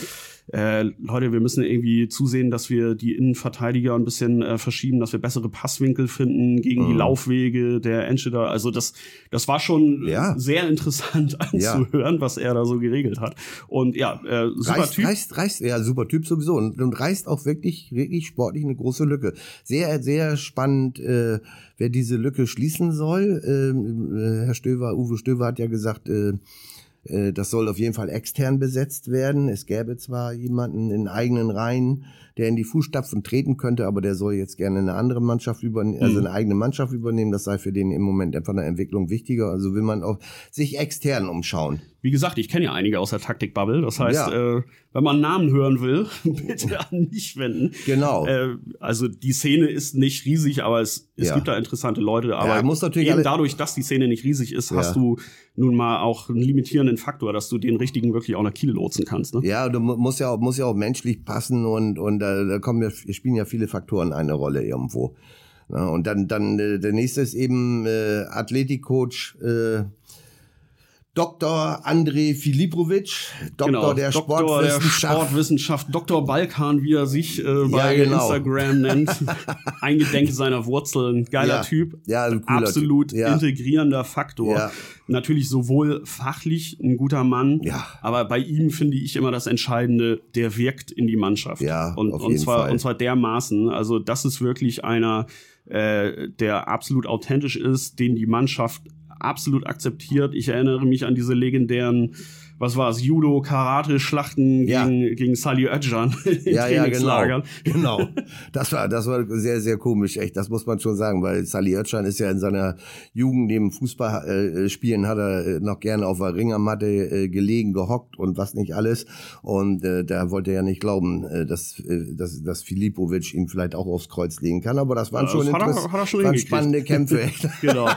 äh, Leute, wir müssen irgendwie zusehen, dass wir die Innenverteidiger ein bisschen äh, verschieben, dass wir bessere Passwinkel finden gegen mhm. die Laufwege der Enschede. Also das, das war schon ja. sehr interessant [LAUGHS] anzuhören, ja. was er da so geregelt hat. Und ja, äh, super reißt, Typ. Reißt, reißt, ja, super Typ sowieso. Und, und reißt auch wirklich, wirklich sportlich eine große Lücke. Sehr, sehr spannend, äh, wer diese Lücke schließen soll. Ähm, äh, Herr Stöver, Uwe Stöver hat ja gesagt, äh, äh, das soll auf jeden Fall extern besetzt werden. Es gäbe zwar jemanden in eigenen Reihen, der in die Fußstapfen treten könnte, aber der soll jetzt gerne eine andere Mannschaft übernehmen, also mhm. eine eigene Mannschaft übernehmen. Das sei für den im Moment einfach eine Entwicklung wichtiger. Also will man auch sich extern umschauen. Wie gesagt, ich kenne ja einige aus der Taktikbubble. Das heißt, ja. äh, wenn man Namen hören will, [LAUGHS] bitte an mich wenden. Genau. Äh, also die Szene ist nicht riesig, aber es, es ja. gibt da interessante Leute. Aber ja, muss natürlich eben dadurch, dass die Szene nicht riesig ist, hast du nun mal auch einen limitierenden Faktor, dass du den richtigen wirklich auch nach Kiel lotsen kannst. Ne? Ja, du musst ja auch, muss ja auch menschlich passen und, und da, da kommen ja, spielen ja viele Faktoren eine Rolle irgendwo. Ja, und dann, dann äh, der nächste ist eben äh, Athletikcoach äh, Dr. André Filipovic, Doktor genau, der Doktor Sportwissenschaft. Der Sportwissenschaft, Dr. Balkan, wie er sich äh, bei ja, genau. Instagram nennt. [LAUGHS] Eingedenk seiner Wurzeln. Geiler ja. Typ. Ja, Absolut typ. Integrierender Faktor. Natürlich sowohl fachlich ein guter Mann, aber bei ihm finde ich immer das Entscheidende, der wirkt in die Mannschaft. Ja, und, auf und jeden zwar Fall. und zwar dermaßen. Also das ist wirklich einer, äh, der absolut authentisch ist, den die Mannschaft absolut akzeptiert. Ich erinnere mich an diese legendären was war es, Judo, Karate, Schlachten ja. gegen, gegen Sally Özcan [LAUGHS] in ja, ja, genau. [LAUGHS] genau. Das war, das war sehr, sehr komisch, echt. Das muss man schon sagen, weil Sally Özcan ist ja in seiner Jugend neben Fußballspielen äh, hat er äh, noch gerne auf der Ringermatte äh, gelegen, gehockt und was nicht alles. Und äh, da wollte er ja nicht glauben, äh, dass, äh, dass, dass Filipovic ihn vielleicht auch aufs Kreuz legen kann. Aber das waren ja, schon, hat er, hat er schon spannende Kämpfe. [LAUGHS] Echt. genau.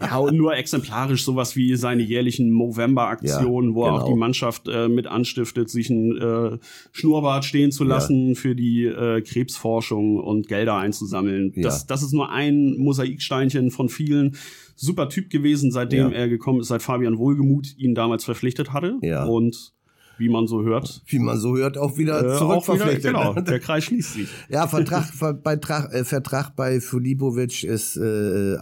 Ja, und nur exemplarisch sowas wie seine jährlichen Movember-Aktionen, wo er genau. auch die Mannschaft äh, mit anstiftet, sich ein äh, Schnurrbart stehen zu lassen ja. für die äh, Krebsforschung und Gelder einzusammeln. Ja. Das, das ist nur ein Mosaiksteinchen von vielen. Super Typ gewesen, seitdem ja. er gekommen ist, seit Fabian Wohlgemuth ihn damals verpflichtet hatte. Ja. Und wie man so hört. Wie man so hört, auch wieder äh, zurückverpflichtet. genau, [LAUGHS] der Kreis schließt sich. ja, Vertrag bei, äh, Vertrag bei Filipovic ist äh,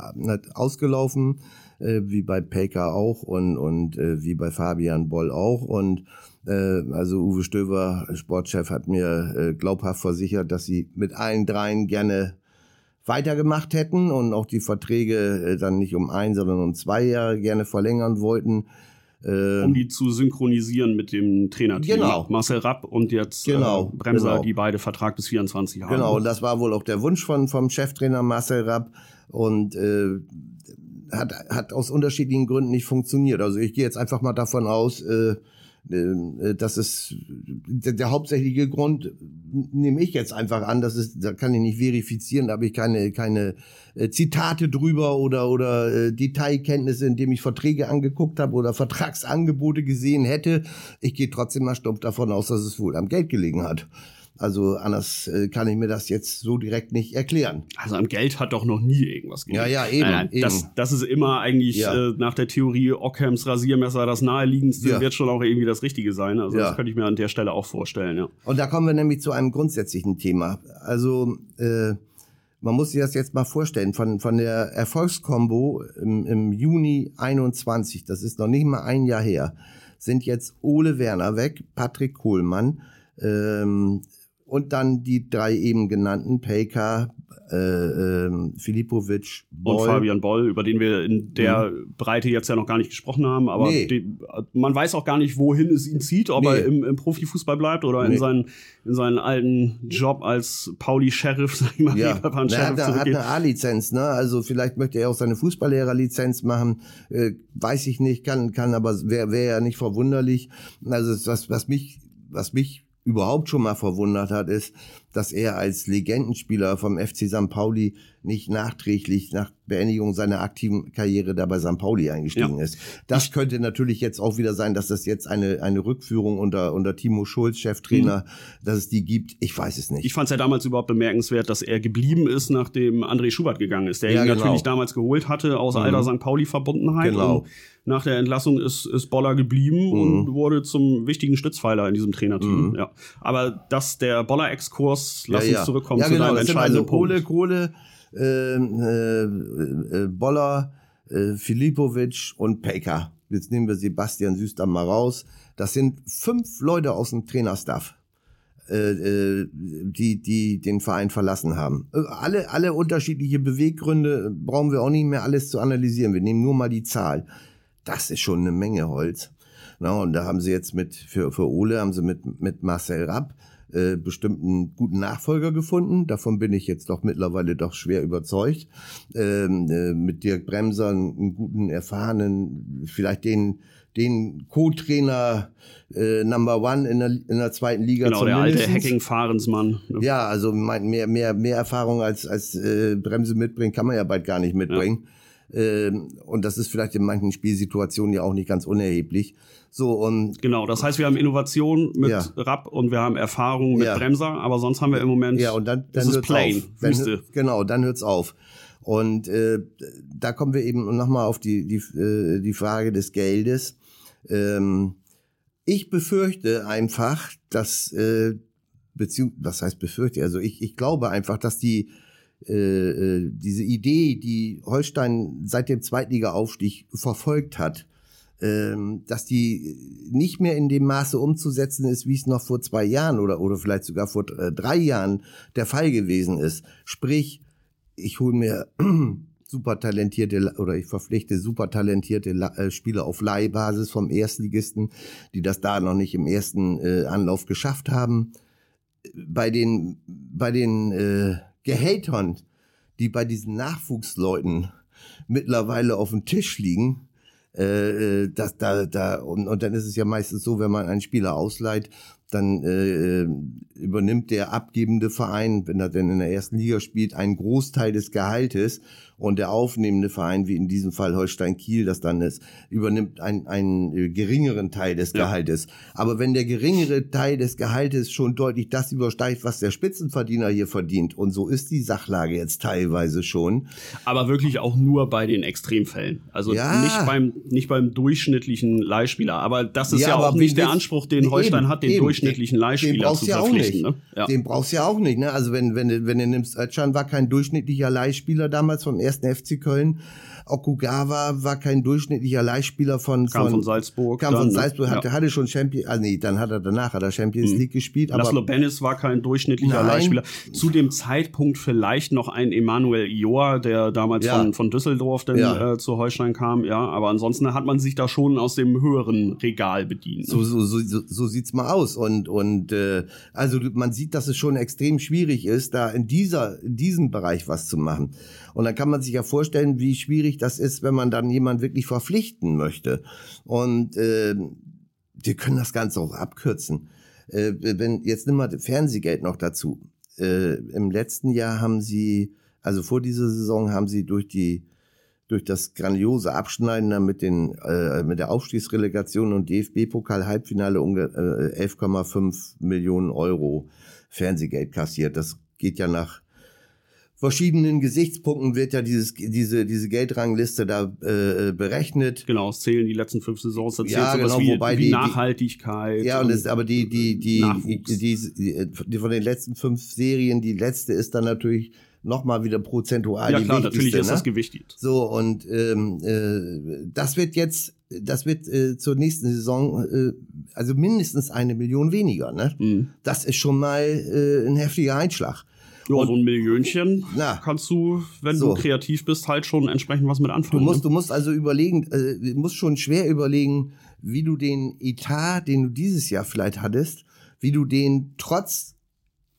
ausgelaufen äh, wie bei Pelka auch und, und äh, wie bei Fabian Boll auch. Und Äh, also Uwe Stöver, Sportchef, hat mir äh, glaubhaft versichert, dass sie mit allen dreien gerne weitergemacht hätten und auch die Verträge äh, dann nicht um ein, sondern um zwei Jahre gerne verlängern wollten. Um ähm, die zu synchronisieren mit dem Trainerteam. Genau. Marcel Rapp und jetzt genau, äh, Bremser, genau. die beide Vertrag bis 24 haben. Genau, und das war wohl auch der Wunsch von, vom Cheftrainer Marcel Rapp und äh, hat, hat aus unterschiedlichen Gründen nicht funktioniert. Also ich gehe jetzt einfach mal davon aus, äh, äh, das ist der, der, hauptsächliche Grund, nehme ich jetzt einfach an, das ist, da kann ich nicht verifizieren, da habe ich keine, keine äh, Zitate drüber oder, oder äh, Detailkenntnisse, indem ich Verträge angeguckt habe oder Vertragsangebote gesehen hätte. Ich gehe trotzdem mal stumpf davon aus, dass es wohl am Geld gelegen hat. Also anders äh, kann ich mir das jetzt so direkt nicht erklären. Also am Geld hat doch noch nie irgendwas gegeben. Ja, ja, eben. Nein, nein, eben. Das, das ist immer eigentlich ja. äh, nach der Theorie Ockhams Rasiermesser das naheliegendste, ja. wird schon auch irgendwie das Richtige sein. Also ja. das könnte ich mir an der Stelle auch vorstellen, ja. Und da kommen wir nämlich zu einem grundsätzlichen Thema. Also äh, man muss sich das jetzt mal vorstellen, von, von der Erfolgskombo im, im Juni 21, das ist noch nicht mal ein Jahr her, sind jetzt Ole Werner weg, Patrick Kohlmann, ähm, und dann die drei eben genannten, Pejka, äh, äh, Filipovic, Boll. Und Fabian Boll, über den wir in der mhm. Breite jetzt ja noch gar nicht gesprochen haben. Aber nee. die, man weiß auch gar nicht, wohin es ihn zieht, ob nee. er im, im Profifußball bleibt oder nee. in, seinen, in seinen alten Job als Pauli-Sheriff, [LAUGHS] sag ich mal. Ja, er hat, hat eine A-Lizenz, ne? Also vielleicht möchte er auch seine Fußballlehrer-Lizenz machen. Äh, weiß ich nicht, kann, kann aber wäre wär ja nicht verwunderlich. Also was, was mich, was mich überhaupt schon mal verwundert hat, ist, dass er als Legendenspieler vom FC St. Pauli nicht nachträglich nach Beendigung seiner aktiven Karriere da bei St. Pauli eingestiegen ja. ist. Das ich könnte natürlich jetzt auch wieder sein, dass das jetzt eine, eine Rückführung unter, unter Timo Schulz, Cheftrainer, mhm. dass es die gibt. Ich weiß es nicht. Ich fand es ja damals überhaupt bemerkenswert, dass er geblieben ist, nachdem André Schubert gegangen ist, der ja, ihn genau. natürlich damals geholt hatte aus mhm. alter St. Pauli-Verbundenheit. Genau. Nach der Entlassung ist, ist Boller geblieben mhm. und wurde zum wichtigen Stützpfeiler in diesem Trainerteam. Mhm. Ja. Aber dass der Boller-Exkurs, lass ja, uns zurückkommen ja, zu genau, deinem entscheidenden also Kohle, Kohle, ähm, äh, äh, Boller, äh, Filipovic und Pejka. Jetzt nehmen wir Sebastian Süster mal raus. Das sind fünf Leute aus dem Trainerstaff, äh, äh, die, die den Verein verlassen haben. Äh, alle, alle unterschiedliche Beweggründe brauchen wir auch nicht mehr alles zu analysieren. Wir nehmen nur mal die Zahl. Das ist schon eine Menge Holz. Na, und da haben sie jetzt mit, für, für Ole haben sie mit, mit Marcel Rapp äh, bestimmten guten Nachfolger gefunden. Davon bin ich jetzt doch mittlerweile doch schwer überzeugt. Ähm, äh, mit Dirk Bremser einen guten, erfahrenen, vielleicht den den Co-Trainer äh, Number One in der, in der zweiten Liga genau, zumindest. der alte Hacking-Fahrensmann. Ne? Ja, also mehr, mehr, mehr Erfahrung als, als äh, Bremse mitbringen kann man ja bald gar nicht mitbringen. Ja. Ähm, und das ist vielleicht in manchen Spielsituationen ja auch nicht ganz unerheblich. So und genau, das heißt, wir haben Innovation mit ja. Rapp und wir haben Erfahrung mit ja. Bremser, aber sonst haben wir im Moment ja und dann, dann ist plain, auf. Wüste. genau, dann hört's auf. Und äh, da kommen wir eben nochmal auf die die äh, die Frage des Geldes. Ähm, ich befürchte einfach, dass äh, beziehungsweise was heißt befürchte? Also ich ich glaube einfach, dass die äh, äh diese Idee, die Holstein seit dem Zweitliga-Aufstieg verfolgt hat, ähm, dass die nicht mehr in dem Maße umzusetzen ist, wie es noch vor zwei Jahren oder, oder vielleicht sogar vor äh, drei Jahren der Fall gewesen ist. Sprich, ich hole mir [CLEARS THROAT] super talentierte oder ich verpflichte super talentierte äh, Spieler auf Leihbasis vom Erstligisten, die das da noch nicht im ersten äh, Anlauf geschafft haben. Bei den, bei den äh, Gehältern, die bei diesen Nachwuchsleuten mittlerweile auf dem Tisch liegen, äh, äh, das, da, da, und, und dann ist es ja meistens so, wenn man einen Spieler ausleiht, dann äh, äh, übernimmt der abgebende Verein, wenn er denn in der ersten Liga spielt, einen Großteil des Gehaltes und der aufnehmende Verein, wie in diesem Fall Holstein Kiel das dann ist, übernimmt einen, einen äh, geringeren Teil des Gehaltes. Ja. Aber wenn der geringere Teil des Gehaltes schon deutlich das übersteigt, was der Spitzenverdiener hier verdient, und so ist die Sachlage jetzt teilweise schon. Aber wirklich auch nur bei den Extremfällen. Also ja. nicht beim nicht beim durchschnittlichen Leihspieler. Aber das ist ja, ja auch nicht der Anspruch, den Holstein eben, hat, den eben. durchschnittlichen Leihspieler zu verpflichten. Ne? Den brauchst du ja auch nicht. Ne? Also wenn, wenn, wenn du nimmst, Özcan war kein durchschnittlicher Leihspieler damals vom ersten FC Köln. Okugawa war kein durchschnittlicher Leihspieler von, kam von, von Salzburg. Kam dann, von Salzburg, ne? hatte, hatte schon Champions, also nee, dann hat er danach hat er Champions mhm. League gespielt. Aber Laszlo Bennis war kein durchschnittlicher nein. Leihspieler. Zu dem Zeitpunkt vielleicht noch ein Emanuel Ioa, der damals ja. von, von Düsseldorf dann ja. äh, zu Holstein kam, ja. Aber ansonsten hat man sich da schon aus dem höheren Regal bedient. So, so, so, so, so sieht's mal aus. Und, und äh, also man sieht, dass es schon extrem schwierig ist, da in dieser, in diesem Bereich was zu machen. Und dann kann man sich ja vorstellen, wie schwierig das ist, wenn man dann jemand wirklich verpflichten möchte. Und äh, wir können das Ganze auch abkürzen. Äh, wenn jetzt nimm mal Fernsehgeld noch dazu. Äh, Im letzten Jahr haben sie, also vor dieser Saison haben sie durch die durch das grandiose Abschneiden mit den äh, mit der Aufstiegsrelegation und DFB-Pokal-Halbfinale äh, 11,5 Millionen Euro Fernsehgeld kassiert. Das geht ja nach verschiedenen Gesichtspunkten wird ja dieses, diese, diese Geldrangliste da äh, berechnet. Genau, es zählen die letzten fünf Saisons, da ja, genau, wie, wobei wie die, Nachhaltigkeit. Ja, und das, aber die, die, die, die, die, die, von den letzten fünf Serien, die letzte ist dann natürlich nochmal wieder prozentual ja, klar, natürlich ist ne? das gewichtet. So, und ähm, äh, das wird jetzt, das wird äh, zur nächsten Saison, äh, also mindestens eine Million weniger. Ne? Mhm. Das ist schon mal äh, ein heftiger Einschlag. Ja, und, so ein Millionchen na, kannst du, wenn so. du kreativ bist, halt schon entsprechend was mit anfangen. Du musst, ne? du musst also überlegen, äh, du musst schon schwer überlegen, wie du den Etat, den du dieses Jahr vielleicht hattest, wie du den trotz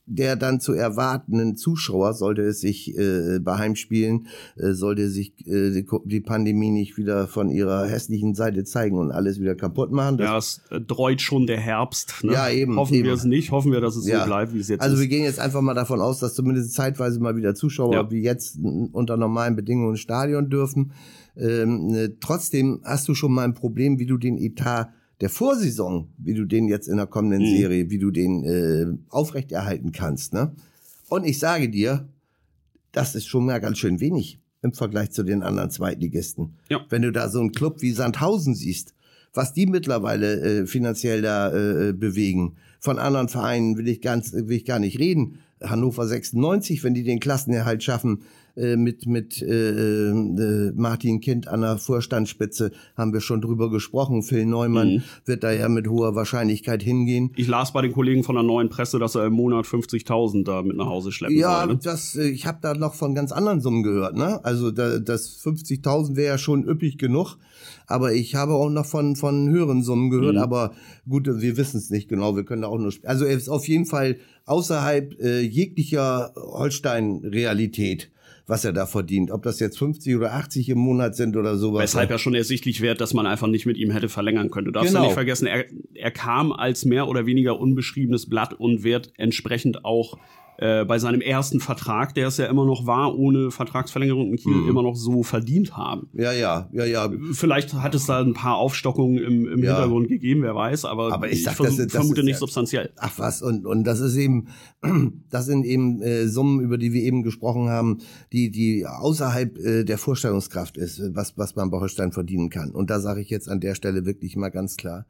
der dann zu erwartenden Zuschauer, sollte es sich äh, bei Heimspielen, äh, sollte sich äh, die Pandemie nicht wieder von ihrer hässlichen Seite zeigen und alles wieder kaputt machen. Das ja, es äh, dreut schon der Herbst. Ne? Ja, eben. Hoffen eben. wir es nicht, hoffen wir, dass es ja. so bleibt, wie es jetzt also ist. Also wir gehen jetzt einfach mal davon aus, dass zumindest zeitweise mal wieder Zuschauer ja. wie jetzt unter normalen Bedingungen ins Stadion dürfen. Ähm, äh, trotzdem hast du schon mal ein Problem, wie du den Etat der Vorsaison, wie du den jetzt in der kommenden mhm. Serie, wie du den äh, aufrechterhalten kannst. Ne? Und ich sage dir, das ist schon mal ganz schön wenig im Vergleich zu den anderen Zweitligisten. Ja. Wenn du da so einen Club wie Sandhausen siehst, was die mittlerweile äh, finanziell da äh, bewegen. Von anderen Vereinen will ich ganz, will ich gar nicht reden. Hannover 96, wenn die den Klassenerhalt schaffen, äh, mit, mit äh, äh, Martin Kind an der Vorstandsspitze haben wir schon drüber gesprochen. Phil Neumann mhm. wird da ja mit hoher Wahrscheinlichkeit hingehen. Ich las bei den Kollegen von der neuen Presse, dass er im Monat 50.000 da mit nach Hause schleppen ja, soll. Ja, ne? das, äh, ich habe da noch von ganz anderen Summen gehört. Ne? Also da, das 50.000 wäre ja schon üppig genug. Aber ich habe auch noch von, von höheren Summen gehört. Mhm. Aber gut, wir wissen es nicht genau. Wir können da auch nur. Also er ist auf jeden Fall außerhalb äh, jeglicher Holstein-Realität was er da verdient. Ob das jetzt 50 oder 80 im Monat sind oder sowas. Weshalb ja schon ersichtlich wird, dass man einfach nicht mit ihm hätte verlängern können. Du darfst genau. ja nicht vergessen, er, er kam als mehr oder weniger unbeschriebenes Blatt und wird entsprechend auch äh, bei seinem ersten Vertrag, der es ja immer noch war, ohne Vertragsverlängerung in Kiel, mhm. immer noch so verdient haben. Ja, ja, ja, ja. Vielleicht hat es da ein paar Aufstockungen im, im ja. Hintergrund gegeben, wer weiß, aber, aber ich, sag, ich das, das vermute ist, nicht substanziell. Ach was, und, und das ist eben, [CLEARS THROAT] das sind eben äh, Summen, über die wir eben gesprochen haben, die, die außerhalb äh, der Vorstellungskraft ist, was, was man bei Holstein verdienen kann. Und da sage ich jetzt an der Stelle wirklich mal ganz klar,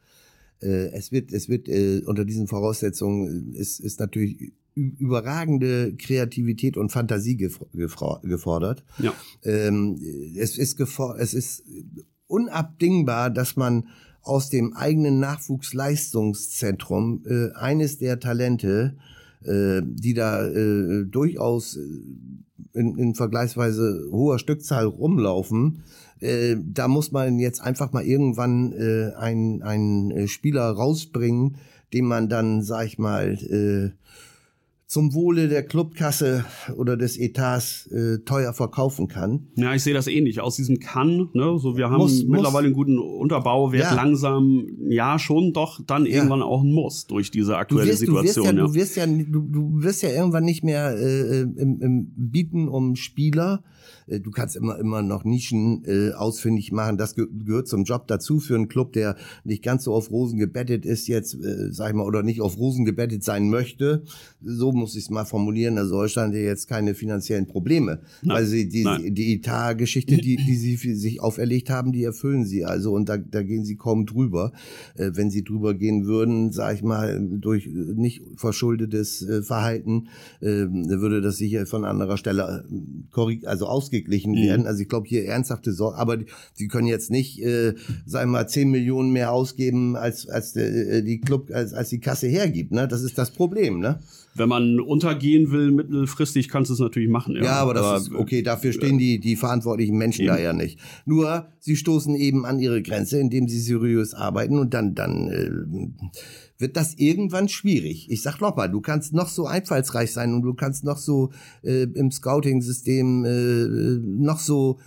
äh, es wird, es wird äh, unter diesen Voraussetzungen ist, ist natürlich überragende Kreativität und Fantasie gefordert. Ja. Ähm, es, ist es ist unabdingbar, dass man aus dem eigenen Nachwuchsleistungszentrum äh, eines der Talente, äh, die da äh, durchaus in, in vergleichsweise hoher Stückzahl rumlaufen, äh, da muss man jetzt einfach mal irgendwann äh, einen, einen Spieler rausbringen, den man dann, sag ich mal, äh, zum Wohle der Clubkasse oder des Etats äh, teuer verkaufen kann. Ja, ich sehe das ähnlich. Aus diesem kann, ne, so wir haben muss, mittlerweile muss. einen guten Unterbau, wird ja. langsam, ja schon, doch dann ja. irgendwann auch ein Muss durch diese aktuelle wirst, Situation. Du wirst ja, ja. Du, wirst ja du, du wirst ja irgendwann nicht mehr äh, im, im Bieten um Spieler du kannst immer immer noch Nischen äh, ausfindig machen. Das ge gehört zum Job dazu für einen Club, der nicht ganz so auf Rosen gebettet ist jetzt, äh, sag ich mal, oder nicht auf Rosen gebettet sein möchte. So muss ich es mal formulieren, also Holstein hat ja jetzt keine finanziellen Probleme. Nein. Sie die, die Etat-Geschichte, die, die sie sich auferlegt haben, die erfüllen sie also und da, da gehen sie kaum drüber. Äh, wenn sie drüber gehen würden, sage ich mal, durch nicht verschuldetes äh, Verhalten, äh, würde das sicher von anderer Stelle äh, also ausgeglichen mhm. werden. Also ich glaube hier ernsthafte Sorge, aber die, sie können jetzt nicht, äh, sagen wir mal, 10 Millionen mehr ausgeben, als, als äh, die Club, als, als die Kasse hergibt. Ne? Das ist das Problem. Ne? Wenn man untergehen will, mittelfristig kannst du es natürlich machen. Ja, ja aber das aber, ist okay. Dafür stehen die, die verantwortlichen Menschen eben. da ja nicht. Nur, sie stoßen eben an ihre Grenze, indem sie seriös arbeiten und dann, dann äh, wird das irgendwann schwierig. Ich sag noch mal, du kannst noch so einfallsreich sein und du kannst noch so äh, im Scouting-System äh, noch so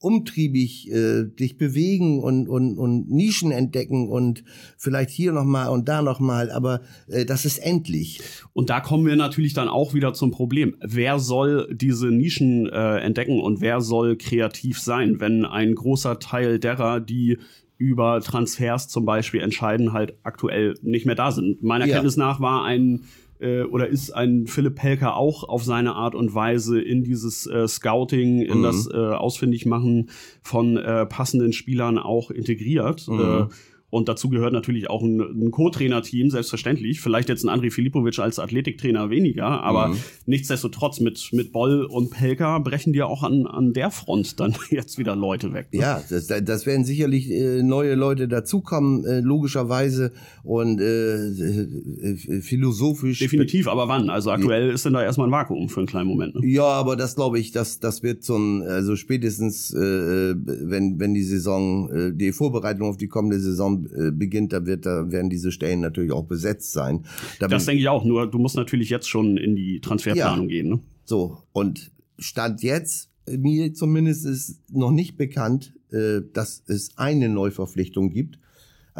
umtriebig äh, dich bewegen und, und, und Nischen entdecken und vielleicht hier nochmal und da nochmal, aber äh, das ist endlich. Und da kommen wir natürlich dann auch wieder zum Problem. Wer soll diese Nischen äh, entdecken und wer soll kreativ sein, wenn ein großer Teil derer, die über Transfers zum Beispiel entscheiden, halt aktuell nicht mehr da sind. Meiner ja. Kenntnis nach war ein äh, oder ist ein Philipp Pelker auch auf seine Art und Weise in dieses äh, Scouting, in mhm. das äh, Ausfindigmachen von äh, passenden Spielern auch integriert. Mhm. Und dazu gehört natürlich auch ein, ein Co-Trainer-Team, selbstverständlich. Vielleicht jetzt ein André Filipovic als Athletiktrainer weniger, aber mhm. nichtsdestotrotz mit, mit Boll und Pelka brechen dir auch an, an der Front dann [LAUGHS] jetzt wieder Leute weg. Ne? Ja, das, das werden sicherlich äh, neue Leute dazukommen, äh, logischerweise und äh, äh philosophisch. Definitiv, aber wann? Also aktuell ja. ist denn da erstmal ein Vakuum für einen kleinen Moment. Ne? Ja, aber das glaube ich, das, das wird zum, also spätestens, äh, wenn, wenn die Saison, äh, die Vorbereitung auf die kommende Saison äh, beginnt, da wird, da werden diese Stellen natürlich auch besetzt sein. Da das denke ich auch. Nur du musst natürlich jetzt schon in die Transferplanung ja, gehen. Ne? So und stand jetzt mir zumindest ist noch nicht bekannt, äh, dass es eine Neuverpflichtung gibt.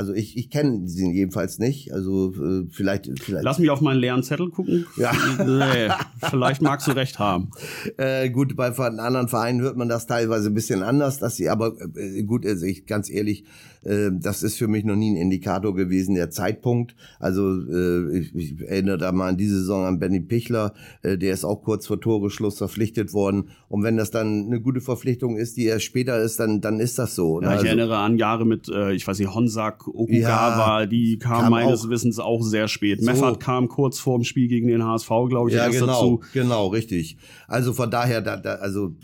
Also ich, ich kenne sie jedenfalls nicht. Also äh, vielleicht, vielleicht. Lass mich auf meinen leeren Zettel gucken. Ja. [LAUGHS] nee, vielleicht magst du recht haben. Äh, gut, bei anderen Vereinen hört man das teilweise ein bisschen anders, dass sie aber äh, gut, also ich ganz ehrlich, äh, das ist für mich noch nie ein Indikator gewesen, der Zeitpunkt. Also äh, ich, ich erinnere da mal an diese Saison an Benny Pichler, äh, der ist auch kurz vor Toreschluss verpflichtet worden. Und wenn das dann eine gute Verpflichtung ist, die erst später ist, dann, dann ist das so. Ne? Ja, ich also, erinnere an Jahre mit, äh, ich weiß nicht, Honsak, Okugawa, ja, die kam, kam meines auch, Wissens auch sehr spät. So. Meffert kam kurz vor dem Spiel gegen den HSV, glaube ich, ja, erst genau, dazu. Genau, richtig. Also von daher, da, da, also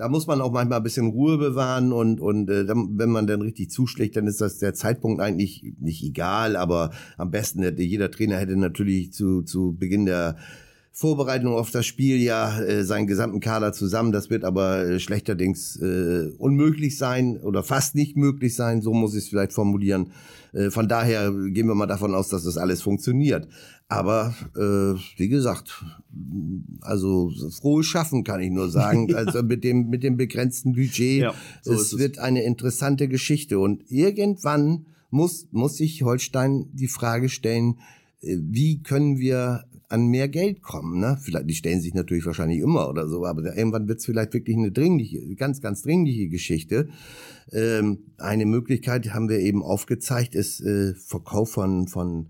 da muss man auch manchmal ein bisschen Ruhe bewahren und, und äh, wenn man dann richtig zuschlägt, dann ist das der Zeitpunkt eigentlich nicht egal, aber am besten, jeder Trainer hätte natürlich zu, zu Beginn der Vorbereitung auf das Spiel ja äh, seinen gesamten Kader zusammen. Das wird aber äh, schlechterdings äh, unmöglich sein oder fast nicht möglich sein, so muss ich es vielleicht formulieren. Äh, von daher gehen wir mal davon aus, dass das alles funktioniert. Aber äh, wie gesagt, also frohes Schaffen kann ich nur sagen. [LAUGHS] Also mit dem mit dem begrenzten Budget, ja, so es wird eine interessante Geschichte und irgendwann muss muss sich Holstein die Frage stellen, äh, wie können wir an mehr Geld kommen. Ne? Vielleicht, die stellen sich natürlich wahrscheinlich immer oder so, aber irgendwann wird es vielleicht wirklich eine dringliche, ganz, ganz dringliche Geschichte. Ähm, eine Möglichkeit haben wir eben aufgezeigt, ist äh, Verkauf von, von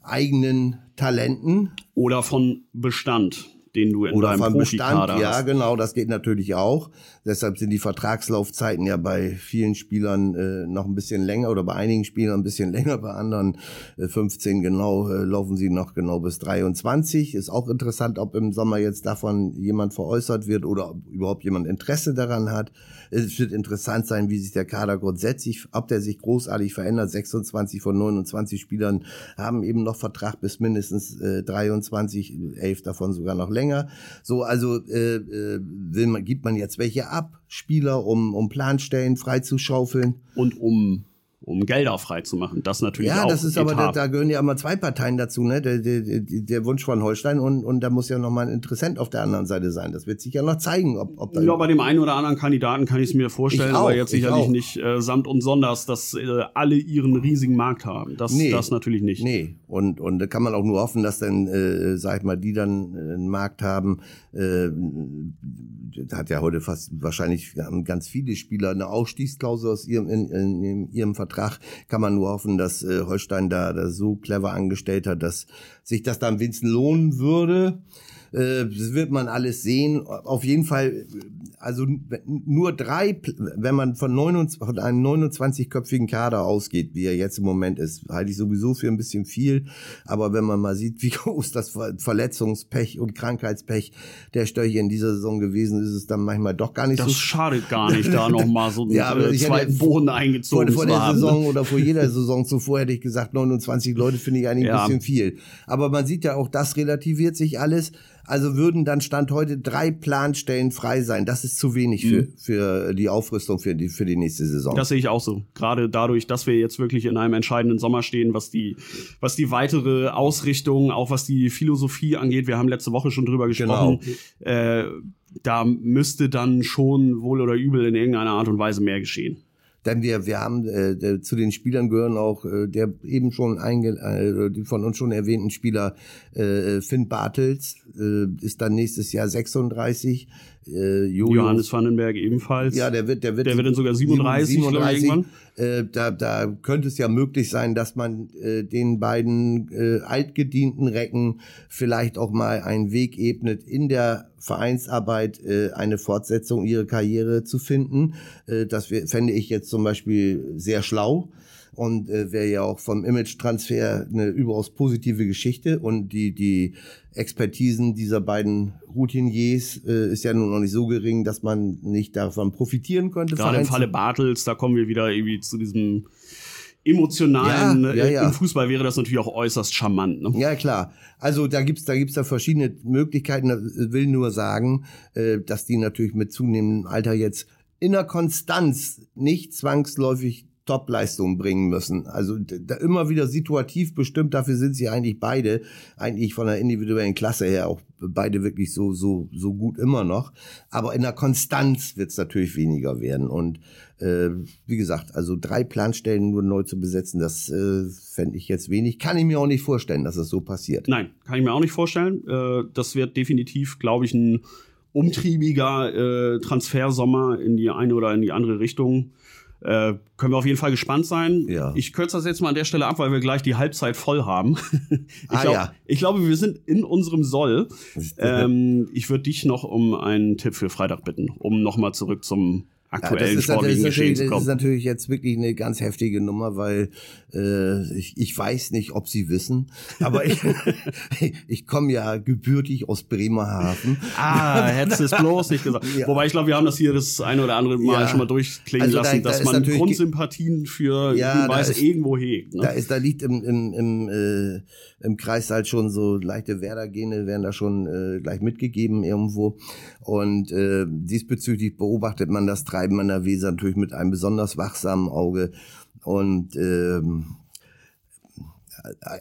eigenen Talenten. Oder von Bestand den du in Oder deinem Bestand, hast. Ja, genau, das geht natürlich auch. Deshalb sind die Vertragslaufzeiten ja bei vielen Spielern äh, noch ein bisschen länger oder bei einigen Spielern ein bisschen [LAUGHS] länger, bei anderen äh, 15 genau äh, laufen sie noch genau bis 23. Ist auch interessant, ob im Sommer jetzt davon jemand veräußert wird oder ob überhaupt jemand Interesse daran hat. Es wird interessant sein, wie sich der Kader grundsätzlich, ob der sich großartig verändert. 26 von 29 Spielern haben eben noch Vertrag bis mindestens äh, 23, elf davon sogar noch länger. So, also äh, äh, will man, gibt man jetzt welche ab, Spieler, um, um Planstellen freizuschaufeln. Und um um Gelder freizumachen. Das natürlich ja, auch. Ja, das ist aber, da, da gehören ja immer zwei Parteien dazu, ne? Der, der, der Wunsch von Holstein und, und da muss ja nochmal ein Interessent auf der anderen Seite sein. Das wird sich ja noch zeigen, ob, ob da. Ja, bei dem einen oder anderen Kandidaten kann ich es mir vorstellen, auch, aber jetzt sicherlich nicht äh, samt und sonders, dass äh, alle ihren riesigen Markt haben. Das, nee, das natürlich nicht. Nee, und, und da kann man auch nur hoffen, dass dann, äh, sag ich mal, die dann äh, einen Markt haben. Äh, hat ja heute fast wahrscheinlich ganz viele Spieler eine Ausstiegsklausel aus ihrem, in, in, in ihrem Vertrag Vertrag. Kann man nur hoffen, dass äh, Holstein da das so clever angestellt hat, dass sich das dann wenigstens lohnen würde. Äh, das wird man alles sehen. Auf jeden Fall, also nur drei, wenn man von, 29, von einem 29-köpfigen Kader ausgeht, wie er jetzt im Moment ist, halte ich sowieso für ein bisschen viel. Aber wenn man mal sieht, [LAUGHS] wie groß das Verletzungspech und Krankheitspech der Störche in dieser Saison gewesen ist, ist es dann manchmal doch gar nicht das so. Das schadet gar nicht, da [LAUGHS] nochmal so einen ja, äh, zweiten Boden eingezogen vor, vor der haben. Saison oder vor jeder [LAUGHS] Saison zuvor hätte ich gesagt, 29 Leute finde ich eigentlich ja. ein bisschen viel. Aber man sieht ja auch, das relativiert sich alles. Also würden dann Stand heute drei Planstellen frei sein. Das ist zu wenig für, mhm. für die Aufrüstung für die, für die nächste Saison. Das sehe ich auch so. Gerade dadurch, dass wir jetzt wirklich in einem entscheidenden Sommer stehen, was die, was die weitere Ausrichtung, auch was die Philosophie angeht. Wir haben letzte Woche schon drüber gesprochen. Genau. Äh, da müsste dann schon wohl oder übel in irgendeiner Art und Weise mehr geschehen. Denn wir, wir haben äh, zu den Spielern gehören auch äh, der eben schon einge äh, die von uns schon erwähnten Spieler äh, Finn Bartels äh, ist dann nächstes Jahr 36. Äh, Jojo, Johannes Vandenberg ebenfalls. Ja, der wird, der wird, der wird dann sogar 37, 37 irgendwann. Äh, da, da könnte es ja möglich sein, dass man äh, den beiden äh, altgedienten Recken vielleicht auch mal einen Weg ebnet in der Vereinsarbeit äh, eine Fortsetzung ihrer Karriere zu finden. Äh, das fände ich jetzt zum Beispiel sehr schlau und äh, wäre ja auch vom Image-Transfer eine überaus positive Geschichte und die die Expertisen dieser beiden Routiniers äh, ist ja nun noch nicht so gering, dass man nicht davon profitieren könnte. Gerade im Falle Bartels, da kommen wir wieder irgendwie zu diesem emotionalen ja, ja, ja. im Fußball wäre das natürlich auch äußerst charmant. Ne? Ja klar, also da gibt's da gibt's da verschiedene Möglichkeiten. Ich will nur sagen, äh, dass die natürlich mit zunehmendem Alter jetzt in der Konstanz nicht zwangsläufig Topleistungen bringen müssen. Also da immer wieder situativ bestimmt, dafür sind sie eigentlich beide, eigentlich von der individuellen Klasse her auch beide wirklich so, so, so gut immer noch. Aber in der Konstanz wird es natürlich weniger werden. Und äh, wie gesagt, also drei Planstellen nur neu zu besetzen, das äh, fände ich jetzt wenig. Kann ich mir auch nicht vorstellen, dass es so passiert. Nein, kann ich mir auch nicht vorstellen. Äh, das wird definitiv, glaube ich, ein umtriebiger äh, Transfersommer in die eine oder in die andere Richtung. Äh, können wir auf jeden Fall gespannt sein. Ja. Ich kürze das jetzt mal an der Stelle ab, weil wir gleich die Halbzeit voll haben. [LAUGHS] ich, ah, glaub, ja. ich glaube, wir sind in unserem Soll. Ähm, ich würde dich noch um einen Tipp für Freitag bitten, um nochmal zurück zum aktuellen ja, sportlichen Geschehen zu kommen. Das ist natürlich jetzt wirklich eine ganz heftige Nummer, weil äh, ich, ich weiß nicht, ob Sie wissen, aber ich, [LAUGHS] ich komme ja gebürtig aus Bremerhaven. Ah, hättest du es bloß nicht gesagt. [LAUGHS] Ja. Wobei ich glaube, wir haben das hier das eine oder andere Mal ja. schon mal durchklingen also lassen, da, dass da man Grundsympathien für ja, Weise irgendwo hegt. Ne? Da, ist, da liegt im, im, im, äh, im Kreis halt schon so leichte Werder-Gene, werden da schon äh, gleich mitgegeben irgendwo. Und äh, diesbezüglich beobachtet man das Treiben an der Weser natürlich mit einem besonders wachsamen Auge. Und ähm,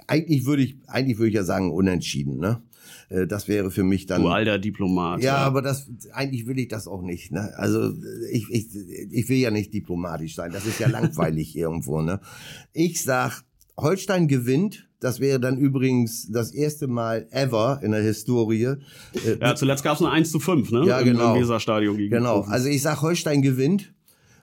eigentlich würde ich, eigentlich würde ich ja sagen, unentschieden, ne? Äh, das wäre für mich dann. Du alter Diplomat. Ja, ja, aber das eigentlich will ich das auch nicht. Ne? Also ich, ich, ich will ja nicht diplomatisch sein. Das ist ja [LAUGHS] langweilig irgendwo. Ne? Ich sag, Holstein gewinnt. Das wäre dann übrigens das erste Mal ever in der Historie. Äh, ja, zuletzt gab es eine 1 zu 5, ne? Ja, genau. Im Weserstadion gegen Genau. Also ich sag, Holstein gewinnt.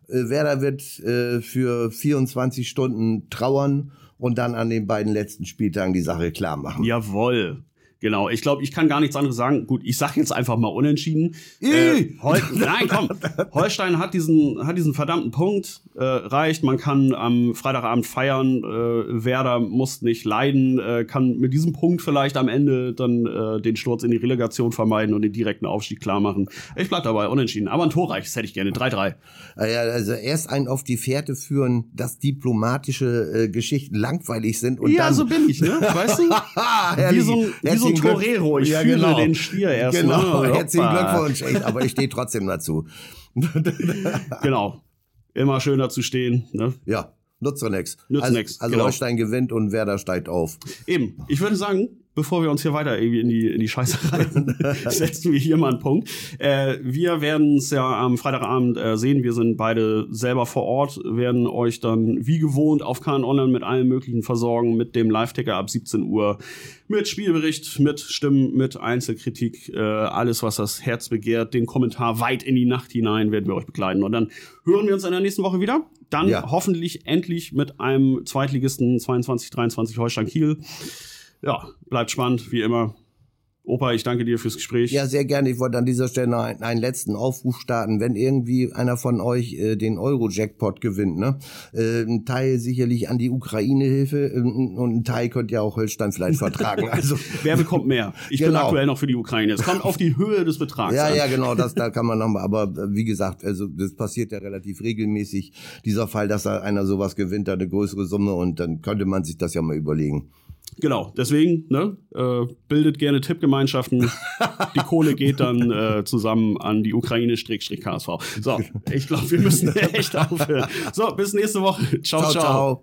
Äh, Werder wird äh, für 24 Stunden trauern und dann an den beiden letzten Spieltagen die Sache klar machen. Jawoll. Genau, ich glaube, ich kann gar nichts anderes sagen. Gut, ich sag jetzt einfach mal unentschieden. Äh, Hol [LAUGHS] Nein, komm. Holstein hat diesen, hat diesen verdammten Punkt, äh, reicht. Man kann am Freitagabend feiern. Äh, Werder muss nicht leiden, äh, kann mit diesem Punkt vielleicht am Ende dann äh, den Sturz in die Relegation vermeiden und den direkten Aufstieg klar machen. Ich bleib dabei, unentschieden. Aber ein Torreich, das hätte ich gerne. 3-3. Ja, also erst einen auf die Fährte führen, dass diplomatische äh, Geschichten langweilig sind und ja, dann... so bin ich, ne? [LAUGHS] Weißt du? wie so ein, wie so ein Torero. Ich ja, fühle genau. den Stier erst Genau, mal. herzlichen Glückwunsch. Echt, aber ich stehe trotzdem dazu. [LAUGHS] genau. Immer schön dazu stehen. Ne? Ja, nichts. Nutzt also, nix. Also genau. Holstein gewinnt und Werder steigt auf. Eben. Ich würde sagen, bevor wir uns hier weiter irgendwie in die, in die Scheiße [LAUGHS] reiten, [LAUGHS] setzen wir hier mal einen Punkt. Äh, wir werden es ja am Freitagabend äh, sehen. Wir sind beide selber vor Ort, werden euch dann wie gewohnt auf KN Online mit allem Möglichen versorgen, mit dem Live-Ticker ab 17 Uhr, mit Spielbericht, mit Stimmen, mit Einzelkritik, äh, alles, was das Herz begehrt, den Kommentar weit in die Nacht hinein werden wir euch begleiten. Und dann hören wir uns in der nächsten Woche wieder. Dann ja. hoffentlich endlich mit einem Zweitligisten 22, 23 Holstein Kiel ja, bleibt spannend, wie immer. Opa, ich danke dir fürs Gespräch. Ja, sehr gerne. Ich wollte an dieser Stelle noch einen, einen letzten Aufruf starten. Wenn irgendwie einer von euch äh, den Euro-Jackpot gewinnt, ne? Äh, ein Teil sicherlich an die Ukraine-Hilfe äh, und ein Teil könnt ihr auch Holstein vielleicht [LAUGHS] vertragen. Also [LAUGHS] Wer bekommt mehr? Ich genau. bin aktuell noch für die Ukraine. Es kommt auf die Höhe des Betrags Ja, an. ja, genau, das da kann man nochmal. Aber äh, wie gesagt, also das passiert ja relativ regelmäßig. Dieser Fall, dass da einer sowas gewinnt, da eine größere Summe und dann könnte man sich das ja mal überlegen. Genau, deswegen, ne, äh, bildet gerne Tippgemeinschaften. [LAUGHS] die Kohle geht dann äh, zusammen an die Ukraine-KSV. So, ich glaube, wir müssen [LAUGHS] echt aufhören. So, bis nächste Woche. ciao. ciao. ciao. ciao.